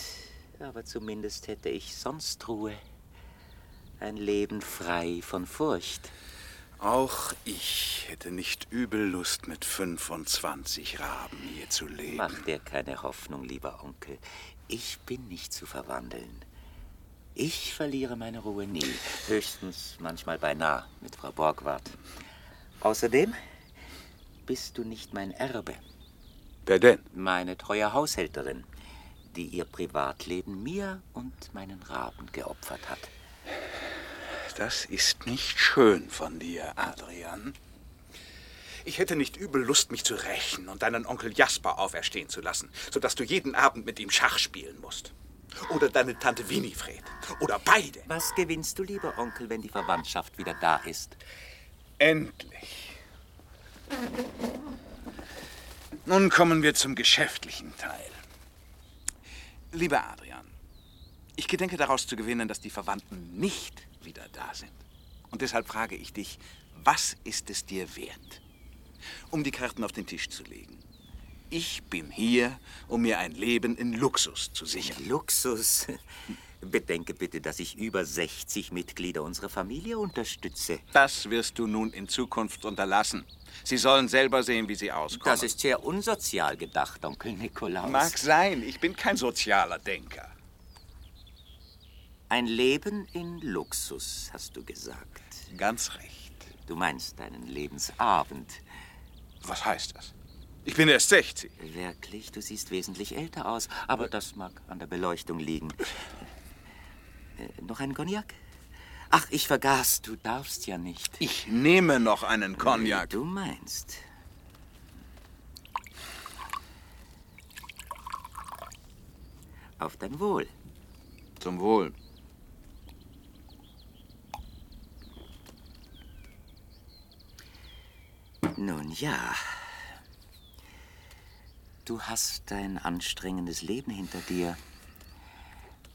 Aber zumindest hätte ich sonst Ruhe. Ein Leben frei von Furcht. Auch ich hätte nicht übel Lust, mit 25 Raben hier zu leben. Mach dir keine Hoffnung, lieber Onkel. Ich bin nicht zu verwandeln. Ich verliere meine Ruhe nie. Höchstens manchmal beinahe mit Frau Borgward. Außerdem bist du nicht mein Erbe. Wer denn? Meine treue Haushälterin, die ihr Privatleben mir und meinen Raben geopfert hat. Das ist nicht schön von dir, Adrian. Ich hätte nicht übel Lust, mich zu rächen und deinen Onkel Jasper auferstehen zu lassen, sodass du jeden Abend mit ihm Schach spielen musst. Oder deine Tante Winifred. Oder beide. Was gewinnst du, lieber Onkel, wenn die Verwandtschaft wieder da ist? Endlich Nun kommen wir zum geschäftlichen Teil. Lieber Adrian, ich gedenke daraus zu gewinnen, dass die Verwandten nicht wieder da sind. Und deshalb frage ich dich, was ist es dir wert, um die Karten auf den Tisch zu legen? Ich bin hier, um mir ein Leben in Luxus zu sichern. Luxus. Bedenke bitte, dass ich über 60 Mitglieder unserer Familie unterstütze. Das wirst du nun in Zukunft unterlassen. Sie sollen selber sehen, wie sie auskommen. Das ist sehr unsozial gedacht, Onkel Nikolaus. Mag sein, ich bin kein sozialer Denker. Ein Leben in Luxus, hast du gesagt. Ganz recht. Du meinst deinen Lebensabend. Was heißt das? Ich bin erst 60. Wirklich, du siehst wesentlich älter aus, aber das mag an der Beleuchtung liegen. Äh, noch ein Cognac? Ach, ich vergaß, du darfst ja nicht. Ich nehme noch einen Cognac. Du meinst. Auf dein Wohl. Zum Wohl. Nun ja. Du hast ein anstrengendes Leben hinter dir.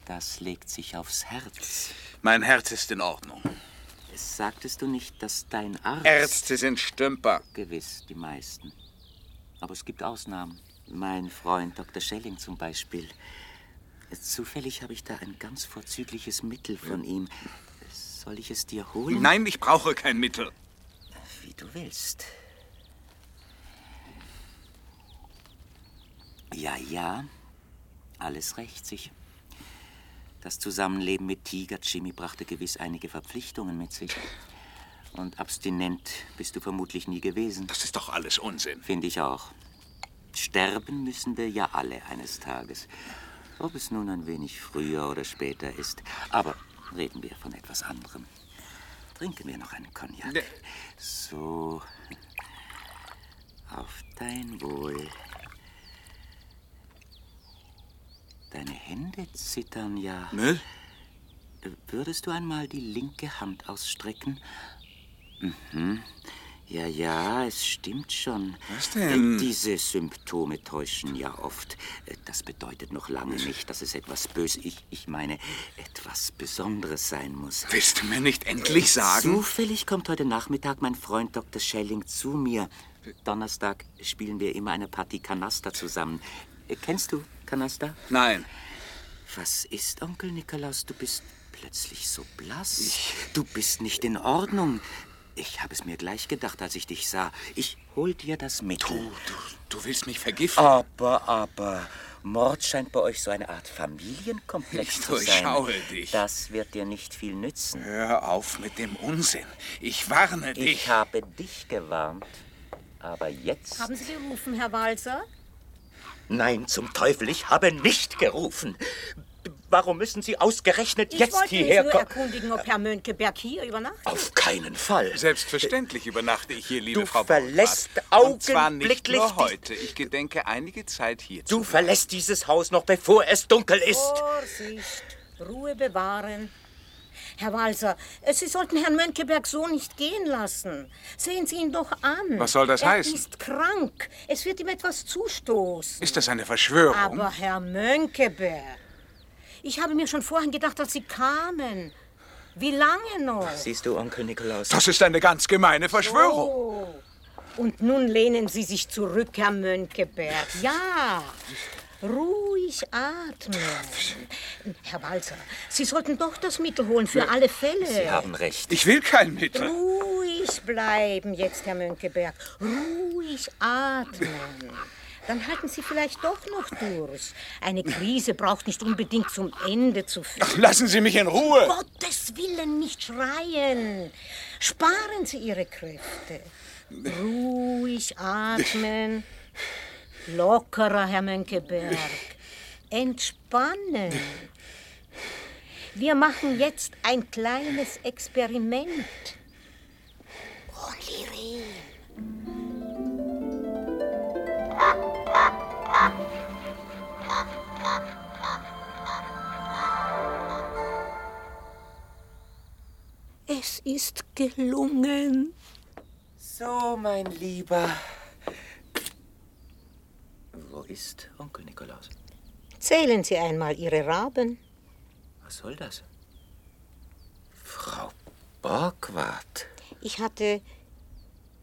Das legt sich aufs Herz. Mein Herz ist in Ordnung. Sagtest du nicht, dass dein Arzt... Ärzte sind Stümper. Gewiss, die meisten. Aber es gibt Ausnahmen. Mein Freund Dr. Schelling zum Beispiel. Zufällig habe ich da ein ganz vorzügliches Mittel von ihm. Soll ich es dir holen? Nein, ich brauche kein Mittel. Wie du willst. Ja, ja. Alles rächt sich. Das Zusammenleben mit Tiger Jimmy brachte gewiss einige Verpflichtungen mit sich. Und abstinent bist du vermutlich nie gewesen. Das ist doch alles Unsinn. Finde ich auch. Sterben müssen wir ja alle eines Tages. Ob es nun ein wenig früher oder später ist. Aber reden wir von etwas anderem. Trinken wir noch einen Cognac. Ne. So. Auf dein Wohl. Deine Hände zittern ja. Ne? Würdest du einmal die linke Hand ausstrecken? Mhm. Ja, ja, es stimmt schon. Was denn? Diese Symptome täuschen ja oft. Das bedeutet noch lange nicht, dass es etwas böse, ich, ich meine, etwas Besonderes sein muss. Willst du mir nicht endlich sagen? Zufällig kommt heute Nachmittag mein Freund Dr. Schelling zu mir. Donnerstag spielen wir immer eine Partie Kanaster zusammen. Kennst du Kanaster? Nein. Was ist, Onkel Nikolaus? Du bist plötzlich so blass. Du bist nicht in Ordnung. Ich habe es mir gleich gedacht, als ich dich sah. Ich hol dir das Mittel. Du, du, du willst mich vergiften? Aber, aber, Mord scheint bei euch so eine Art Familienkomplex Ich zu sein. durchschaue dich. Das wird dir nicht viel nützen. Hör auf mit dem Unsinn. Ich warne dich. Ich habe dich gewarnt. Aber jetzt... Haben Sie gerufen, Herr Walser? Nein, zum Teufel, ich habe nicht gerufen. Warum müssen Sie ausgerechnet Ich jetzt wollte hierher nur kommen? erkundigen, ob Herr Mönckeberg hier übernachtet. Auf keinen Fall. Selbstverständlich übernachte ich hier, liebe Du Frau verlässt Braunbart. Und zwar nicht augenblicklich nur heute. Ich gedenke einige Zeit hier zu Du verlässt dieses Haus noch bevor es dunkel ist. Vorsicht, Ruhe bewahren. Herr Walser, Sie sollten Herrn Mönckeberg so nicht gehen lassen. Sehen Sie ihn doch an. Was soll das er heißen? Er ist krank. Es wird ihm etwas zustoßen. Ist das eine Verschwörung? Aber Herr Mönckeberg, ich habe mir schon vorhin gedacht, dass Sie kamen. Wie lange noch? Siehst du, Onkel Nikolaus? das ist eine ganz gemeine Verschwörung. Oh. Und nun lehnen Sie sich zurück, Herr Mönckeberg. Ja, ruhig atmen. Herr Walser, Sie sollten doch das Mittel holen, für alle Fälle. Sie haben recht. Ich will kein Mittel. Ruhig bleiben jetzt, Herr Mönckeberg. Ruhig atmen. Dann halten Sie vielleicht doch noch durch. Eine Krise braucht nicht unbedingt zum Ende zu führen. Lassen Sie mich in Ruhe. Gottes Willen nicht schreien. Sparen Sie Ihre Kräfte. Ruhig atmen. Lockerer, Herr Mönckeberg. Entspannen. Wir machen jetzt ein kleines Experiment. Oh, Lirin. Es ist gelungen. So, mein Lieber. Wo ist Onkel Nikolaus? Zählen Sie einmal Ihre Raben. Was soll das? Frau Borgward. Ich hatte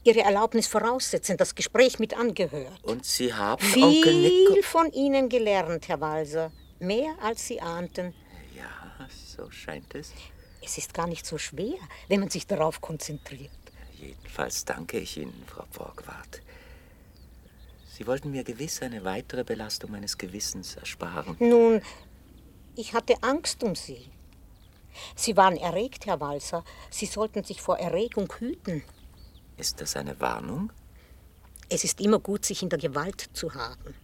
Ihre Erlaubnis voraussetzend das Gespräch mit angehört. Und Sie haben Onkel Viel Nikolaus. von Ihnen gelernt, Herr Walser. Mehr als Sie ahnten. Ja, so scheint es. Es ist gar nicht so schwer, wenn man sich darauf konzentriert. Jedenfalls danke ich Ihnen, Frau Borgward. Sie wollten mir gewiss eine weitere Belastung meines Gewissens ersparen. Nun, ich hatte Angst um Sie. Sie waren erregt, Herr Walser. Sie sollten sich vor Erregung hüten. Ist das eine Warnung? Es ist immer gut, sich in der Gewalt zu haben.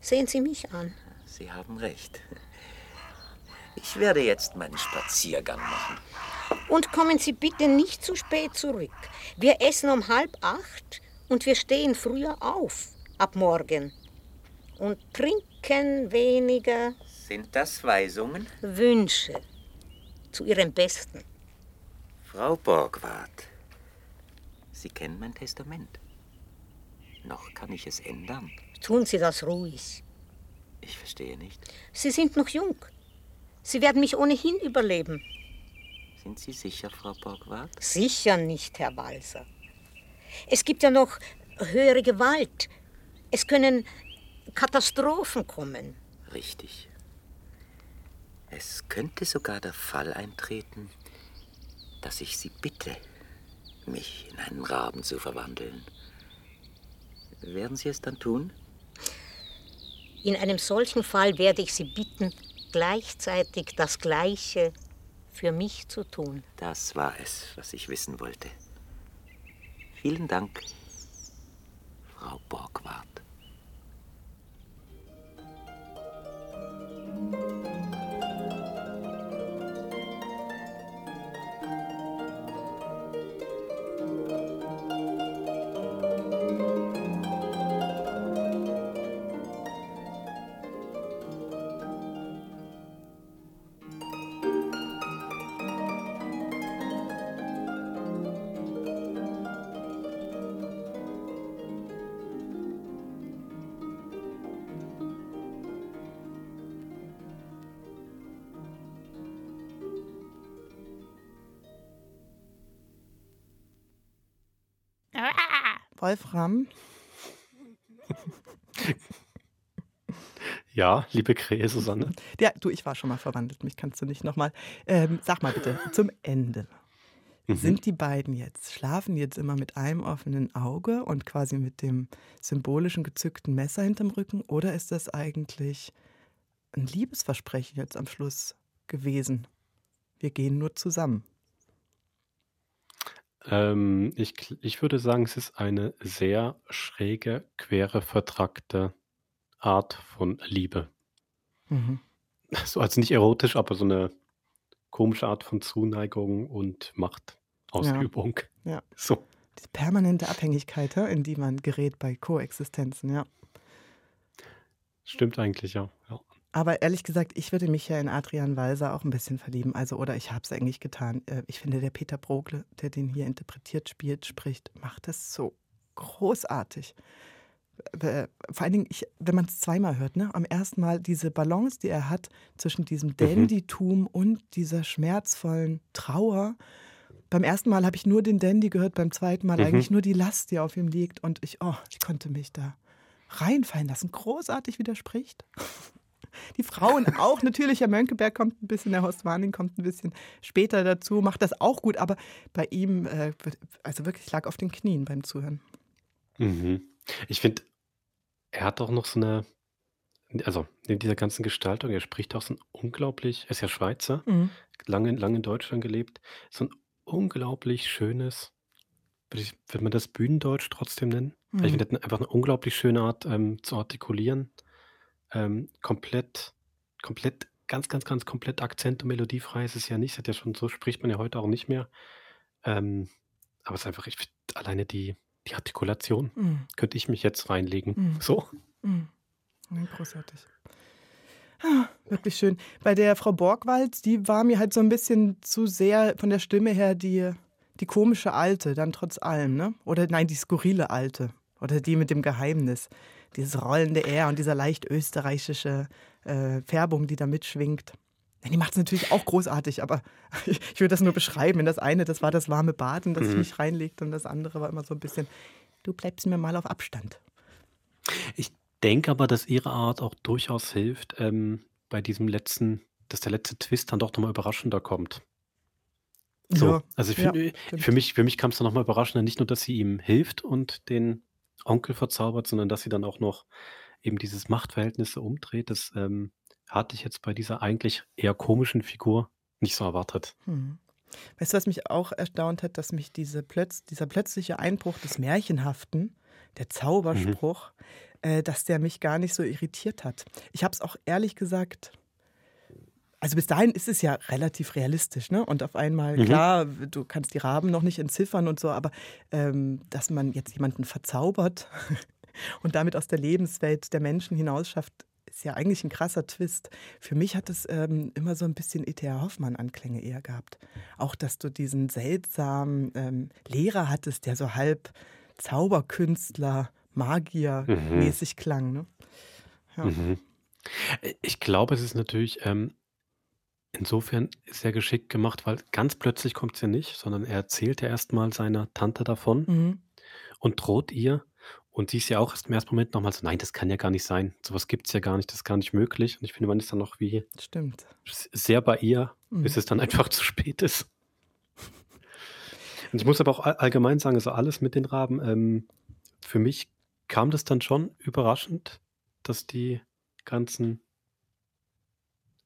Sehen Sie mich an. Sie haben recht. Ich werde jetzt meinen Spaziergang machen. Und kommen Sie bitte nicht zu spät zurück. Wir essen um halb acht und wir stehen früher auf ab morgen. Und trinken weniger Sind das Weisungen? Wünsche zu Ihrem Besten. Frau Borgward, Sie kennen mein Testament. Noch kann ich es ändern. Tun Sie das ruhig. Ich verstehe nicht. Sie sind noch jung. Sie werden mich ohnehin überleben. Sind Sie sicher, Frau Borgward? Sicher nicht, Herr Walser. Es gibt ja noch höhere Gewalt. Es können Katastrophen kommen. Richtig. Es könnte sogar der Fall eintreten, dass ich Sie bitte, mich in einen Raben zu verwandeln. Werden Sie es dann tun? In einem solchen Fall werde ich Sie bitten, gleichzeitig das Gleiche für mich zu tun. Das war es, was ich wissen wollte. Vielen Dank, Frau Borgward. Wolfram, Ja, liebe Krähe Susanne. ja, du, ich war schon mal verwandelt, mich kannst du nicht nochmal. Ähm, sag mal bitte, zum Ende. Sind die beiden jetzt, schlafen jetzt immer mit einem offenen Auge und quasi mit dem symbolischen gezückten Messer hinterm Rücken? Oder ist das eigentlich ein Liebesversprechen jetzt am Schluss gewesen? Wir gehen nur zusammen. Ähm, ich, ich würde sagen, es ist eine sehr schräge, quere, vertrackte Art von Liebe. Mhm. So, also nicht erotisch, aber so eine komische Art von Zuneigung und Machtausübung. Ja. So. Die permanente Abhängigkeit, hä, in die man gerät bei Koexistenzen, ja. Stimmt eigentlich, ja. ja. Aber ehrlich gesagt, ich würde mich ja in Adrian Walser auch ein bisschen verlieben. Also, oder ich habe es eigentlich getan. Äh, Ich finde, der Peter Brogle, der den hier interpretiert, spielt, spricht, macht das so großartig. Äh, Vor allen Dingen, ich, wenn man es zweimal hört, ne? am ersten Mal diese Balance, die er hat zwischen diesem Dandytum und dieser schmerzvollen Trauer. Beim ersten Mal habe ich nur den Dandy gehört, beim zweiten Mal Mhm. eigentlich nur die Last, die auf ihm liegt. Und ich, oh, ich konnte mich da reinfallen lassen. Großartig widerspricht. Die Frauen auch. Natürlich, Herr Mönckeberg kommt ein bisschen, der Horst Warning kommt ein bisschen später dazu, macht das auch gut, aber bei ihm, äh, also wirklich, ich lag auf den Knien beim Zuhören. Mhm. Ich finde, er hat auch noch so eine, also neben dieser ganzen Gestaltung, er spricht auch so ein unglaublich, er ist ja Schweizer, Mhm. lange, lange in Deutschland gelebt, so ein unglaublich schönes, würde man das Bühnendeutsch trotzdem nennen? Also Ich Mhm. finde, er hat einfach eine unglaublich schöne Art ähm, zu artikulieren. Ähm, komplett, komplett, ganz, ganz, ganz komplett akzent- und melodiefrei ist es ja nicht. Es hat ja schon, so spricht man ja heute auch nicht mehr. Ähm, aber es ist einfach, ich alleine die, die Artikulation Mhm. könnte ich mich jetzt reinlegen. Mhm. So. Ja, großartig. Ah, Wirklich schön. Bei der Frau Borgwald, die war mir halt so ein bisschen zu sehr von der Stimme her die die komische Alte, dann trotz allem, ne? Oder nein, die skurrile Alte. Oder die mit dem Geheimnis. Dieses rollende R und dieser leicht österreichische äh, Färbung, die da mitschwingt. Die macht es natürlich auch großartig, aber ich würde das nur beschreiben. Das eine, das war das warme Bad, in das mhm. ich mich reinlegte, und das andere war immer so ein bisschen, du bleibst mir mal auf Abstand. Ich denke aber, dass ihre Art auch durchaus hilft, ähm, bei diesem letzten, dass der letzte Twist dann doch nochmal überraschender kommt. So, ja, also find, ja, für mich, für mich kam es dann nochmal überraschender, nicht nur, dass sie ihm hilft und den Onkel verzaubert, sondern dass sie dann auch noch eben dieses Machtverhältnisse umdreht. Das ähm, hatte ich jetzt bei dieser eigentlich eher komischen Figur nicht so erwartet. Hm. Weißt du, was mich auch erstaunt hat, dass mich diese plötz dieser plötzliche Einbruch des Märchenhaften, der Zauberspruch, mhm. äh, dass der mich gar nicht so irritiert hat. Ich habe es auch ehrlich gesagt also bis dahin ist es ja relativ realistisch, ne? Und auf einmal, mhm. klar, du kannst die Raben noch nicht entziffern und so, aber ähm, dass man jetzt jemanden verzaubert und damit aus der Lebenswelt der Menschen hinausschafft, ist ja eigentlich ein krasser Twist. Für mich hat es ähm, immer so ein bisschen E.T.A. Hoffmann-Anklänge eher gehabt. Auch, dass du diesen seltsamen ähm, Lehrer hattest, der so halb Zauberkünstler, Magier-mäßig mhm. klang. Ne? Ja. Mhm. Ich glaube, es ist natürlich ähm, insofern sehr geschickt gemacht, weil ganz plötzlich kommt es ja nicht, sondern er erzählt ja erstmal seiner Tante davon mhm. und droht ihr. Und sie ist ja auch erst im ersten Moment nochmal so, nein, das kann ja gar nicht sein. Sowas gibt es ja gar nicht, das ist gar nicht möglich. Und ich finde, man ist dann noch wie Stimmt. sehr bei ihr, mhm. bis es dann einfach zu spät ist. Und ich muss aber auch allgemein sagen, also alles mit den Raben, ähm, für mich kam das dann schon überraschend, dass die ganzen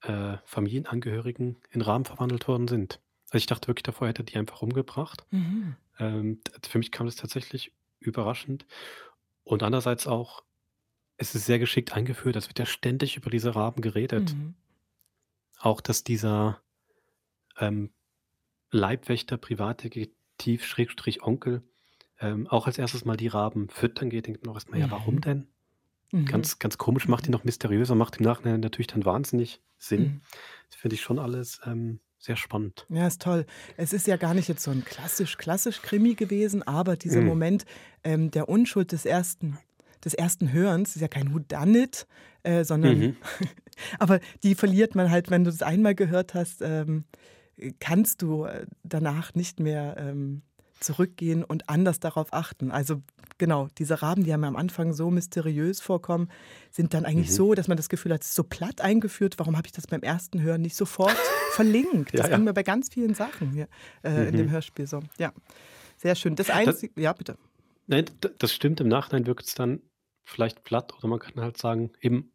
äh, Familienangehörigen in Raben verwandelt worden sind. Also ich dachte wirklich davor, hätte die einfach umgebracht. Mhm. Ähm, für mich kam das tatsächlich überraschend. Und andererseits auch, es ist sehr geschickt eingeführt, es wird ja ständig über diese Raben geredet. Mhm. Auch, dass dieser ähm, Leibwächter, Privatdetektiv, Schrägstrich Onkel, ähm, auch als erstes mal die Raben füttern geht, denkt man auch erstmal, mhm. ja, warum denn? Mhm. Ganz, ganz komisch, macht ihn noch mysteriöser, macht im Nachhinein natürlich dann wahnsinnig Sinn. Mhm. Das finde ich schon alles ähm, sehr spannend. Ja, ist toll. Es ist ja gar nicht jetzt so ein klassisch, klassisch Krimi gewesen, aber dieser mhm. Moment ähm, der Unschuld des ersten, des ersten Hörens ist ja kein Whodunit, äh, sondern, mhm. aber die verliert man halt, wenn du das einmal gehört hast, ähm, kannst du äh, danach nicht mehr ähm, zurückgehen und anders darauf achten. Also genau, diese Raben, die haben am Anfang so mysteriös vorkommen, sind dann eigentlich mhm. so, dass man das Gefühl hat, es ist so platt eingeführt. Warum habe ich das beim ersten Hören nicht sofort verlinkt? Das ja, ging mir bei ganz vielen Sachen hier äh, mhm. in dem mhm. Hörspiel so. Ja, sehr schön. Das Einzige, ja bitte. Nein, das stimmt. Im Nachhinein wirkt es dann vielleicht platt oder man kann halt sagen, eben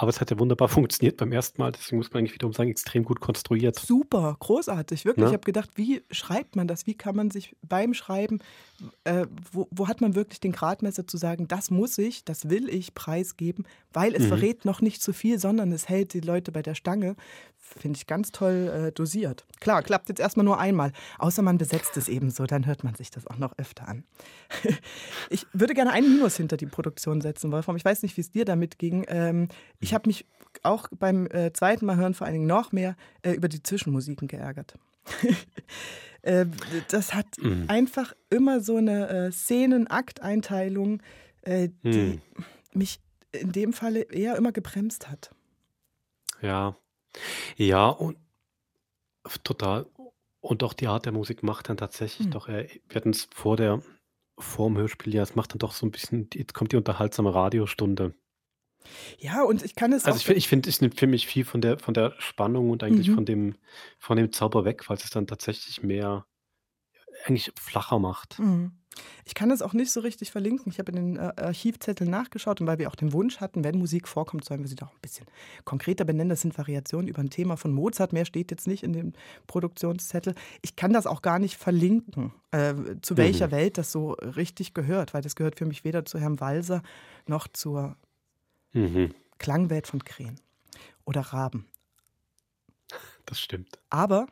aber es hat ja wunderbar funktioniert beim ersten Mal, deswegen muss man eigentlich wiederum sagen, extrem gut konstruiert. Super, großartig, wirklich. Ja? Ich habe gedacht, wie schreibt man das? Wie kann man sich beim Schreiben, äh, wo, wo, hat man wirklich den Gradmesser zu sagen, das muss ich, das will ich preisgeben, weil es mhm. verrät noch nicht zu viel, sondern es hält die Leute bei der Stange. Finde ich ganz toll äh, dosiert. Klar, klappt jetzt erstmal nur einmal, außer man besetzt es eben so, dann hört man sich das auch noch öfter an. ich würde gerne einen Minus hinter die Produktion setzen, Wolfram. Ich weiß nicht, wie es dir damit ging. Ähm, ich habe mich auch beim äh, zweiten Mal hören vor allen Dingen noch mehr äh, über die Zwischenmusiken geärgert. äh, das hat mhm. einfach immer so eine äh, Szenen-Akteinteilung, äh, die mhm. mich in dem Falle eher immer gebremst hat. Ja, ja, und total. Und auch die Art der Musik macht dann tatsächlich mhm. doch, äh, wir hatten es vor der vorm Hörspiel, ja, es macht dann doch so ein bisschen, jetzt kommt die unterhaltsame Radiostunde. Ja, und ich kann es Also ich, ich finde, es nimmt für mich viel von der, von der Spannung und eigentlich mhm. von dem, von dem Zauber weg, weil es dann tatsächlich mehr, eigentlich flacher macht. Mhm. Ich kann das auch nicht so richtig verlinken. Ich habe in den äh, Archivzetteln nachgeschaut und weil wir auch den Wunsch hatten, wenn Musik vorkommt, sollen wir sie doch ein bisschen konkreter benennen. Das sind Variationen über ein Thema von Mozart. Mehr steht jetzt nicht in dem Produktionszettel. Ich kann das auch gar nicht verlinken, äh, zu welcher mhm. Welt das so richtig gehört, weil das gehört für mich weder zu Herrn Walser noch zur mhm. Klangwelt von Krähen oder Raben. Das stimmt. Aber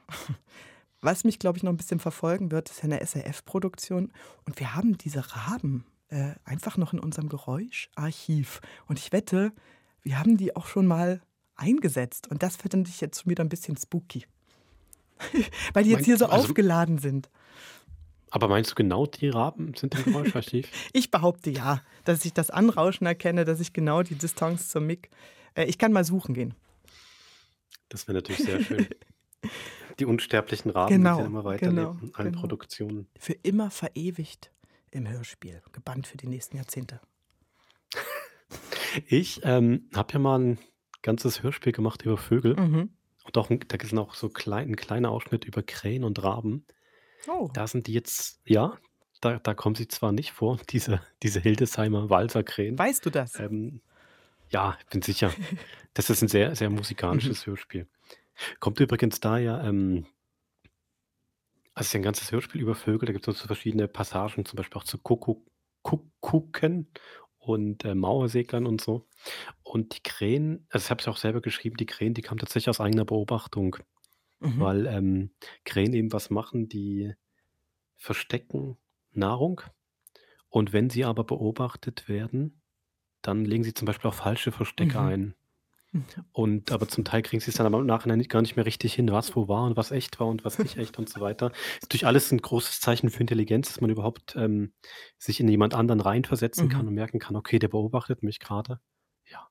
was mich, glaube ich, noch ein bisschen verfolgen wird, ist ja eine SRF-Produktion. Und wir haben diese Raben äh, einfach noch in unserem Geräuscharchiv. Und ich wette, wir haben die auch schon mal eingesetzt. Und das finde ich jetzt wieder ein bisschen spooky. Weil die jetzt hier so also, aufgeladen sind. Aber meinst du genau die Raben sind im Geräuscharchiv? Ich behaupte ja, dass ich das Anrauschen erkenne, dass ich genau die Distanz zum Mick. Äh, ich kann mal suchen gehen. Das wäre natürlich sehr schön. Die unsterblichen Raben, Genau, die immer weiterleben genau, in allen genau. Produktionen. Für immer verewigt im Hörspiel. Gebannt für die nächsten Jahrzehnte. Ich ähm, habe ja mal ein ganzes Hörspiel gemacht über Vögel. Mhm. Und auch da ist auch so klein, ein kleiner Ausschnitt über Krähen und Raben. Oh. Da sind die jetzt, ja, da, da kommen sie zwar nicht vor, diese, diese Hildesheimer Walserkrähen. Weißt du das? Ähm, ja, ich bin sicher. Das ist ein sehr, sehr musikalisches Hörspiel. Kommt übrigens da ja, ähm, also es ist ja ein ganzes Hörspiel über Vögel, da gibt es so verschiedene Passagen, zum Beispiel auch zu Kuckuck, Kuckucken und äh, Mauerseglern und so. Und die Krähen, also ich habe es auch selber geschrieben, die Krähen, die kamen tatsächlich aus eigener Beobachtung, Mhm. weil ähm, Krähen eben was machen, die verstecken Nahrung und wenn sie aber beobachtet werden, dann legen sie zum Beispiel auch falsche Verstecke Mhm. ein. Und aber zum Teil kriegen sie es dann aber im Nachhinein gar nicht mehr richtig hin, was wo war und was echt war und was nicht echt und so weiter. Ist natürlich alles ein großes Zeichen für Intelligenz, dass man überhaupt ähm, sich in jemand anderen reinversetzen kann Mhm. und merken kann, okay, der beobachtet mich gerade. Ja.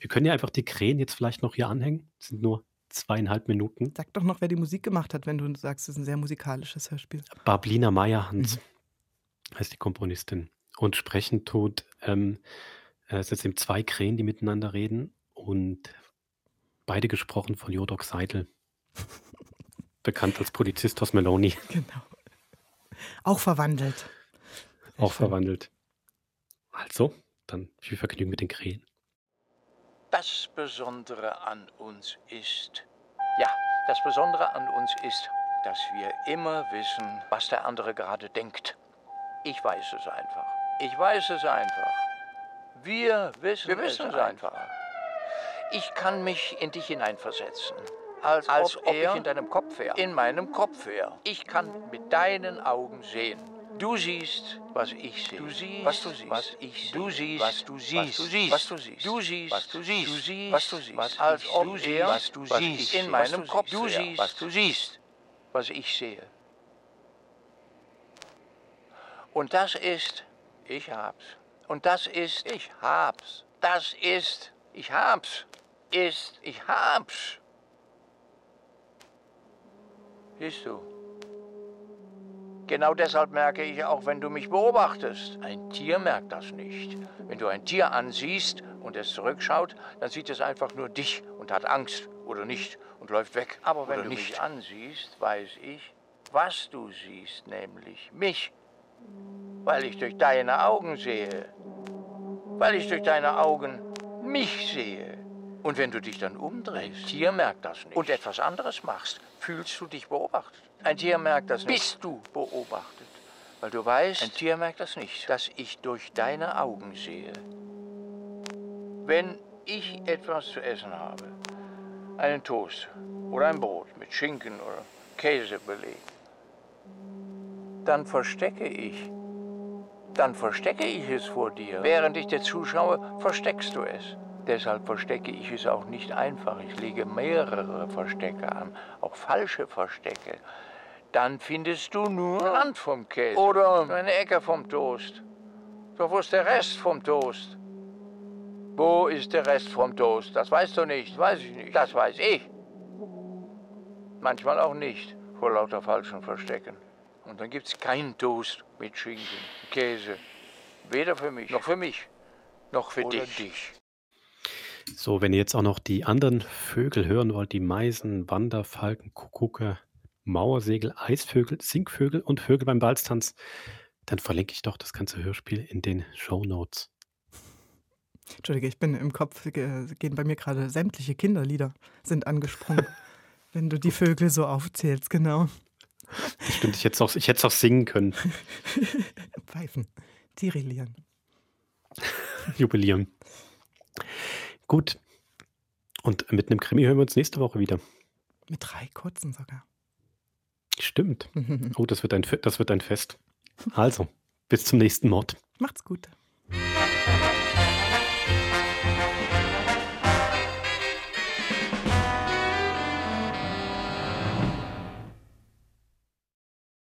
Wir können ja einfach die Krähen jetzt vielleicht noch hier anhängen. Das sind nur zweieinhalb Minuten. Sag doch noch, wer die Musik gemacht hat, wenn du sagst, es ist ein sehr musikalisches Hörspiel. Bablina Meyerhans Mhm. heißt die Komponistin. Und sprechen tut, ähm, äh, es sind eben zwei Krähen, die miteinander reden und beide gesprochen von Jodok Seidel. Bekannt als Polizist aus Meloni, Genau. Auch verwandelt. auch schön. verwandelt. Also, dann viel Vergnügen mit den Krähen. Das Besondere an uns ist, ja, das Besondere an uns ist, dass wir immer wissen, was der andere gerade denkt. Ich weiß es einfach. Ich weiß es einfach. Wir wissen, Wir wissen es es einfach. Ich kann mich in dich hineinversetzen. Als, Als ob, ob ich in deinem Kopf wäre. in meinem Kopf wäre. Ich kann mit deinen Augen sehen. Du siehst, was ich sehe. Du siehst, was du siehst, was ich Du sehe. siehst, Was du siehst. was du siehst, Was du siehst. was du siehst, Was du siehst. was du siehst, Was als ob sehe. er, Was du siehst. In meinem Kopf Du siehst, Was du siehst, was ich sehe. Und das ist, ich hab's. Und das ist, ich hab's. Das ist, ich hab's. Ist, ich hab's. Siehst du? Genau deshalb merke ich auch, wenn du mich beobachtest. Ein Tier merkt das nicht. Wenn du ein Tier ansiehst und es zurückschaut, dann sieht es einfach nur dich und hat Angst oder nicht und läuft weg. Aber wenn du nicht. mich ansiehst, weiß ich, was du siehst, nämlich mich. Weil ich durch deine Augen sehe. Weil ich durch deine Augen mich sehe. Und wenn du dich dann umdrehst, ein Tier merkt das nicht. Und etwas anderes machst, fühlst du dich beobachtet. Ein Tier merkt das nicht. Bist du beobachtet. Weil du weißt, ein Tier merkt das nicht, dass ich durch deine Augen sehe. Wenn ich etwas zu essen habe, einen Toast oder ein Brot mit Schinken oder Käse belegt, dann verstecke ich. Dann verstecke ich es vor dir. Während ich dir zuschaue, versteckst du es. Deshalb verstecke ich es auch nicht einfach. Ich lege mehrere Verstecke an, auch falsche Verstecke. Dann findest du nur Rand vom Käse oder eine Ecke vom Toast. Doch wo ist der Rest vom Toast? Wo ist der Rest vom Toast? Das weißt du nicht, weiß ich nicht. Das weiß ich. Manchmal auch nicht, vor lauter falschen Verstecken. Und dann gibt's keinen Toast mit Schinken, Käse. Weder für mich, noch für mich, noch für Oder dich. dich. So, wenn ihr jetzt auch noch die anderen Vögel hören wollt, die Meisen, Wanderfalken, Kuckucke, Mauersegel, Eisvögel, Singvögel und Vögel beim Balztanz, dann verlinke ich doch das ganze Hörspiel in den Show Notes. Entschuldige, ich bin im Kopf, ge- gehen bei mir gerade sämtliche Kinderlieder sind angesprungen. wenn du die Vögel so aufzählst, genau. Stimmt, ich hätte es auch, ich auch singen können. Pfeifen, tirillieren. Jubilieren. Gut. Und mit einem Krimi hören wir uns nächste Woche wieder. Mit drei kurzen sogar. Stimmt. Oh, das wird ein, das wird ein Fest. Also, bis zum nächsten Mord. Macht's gut.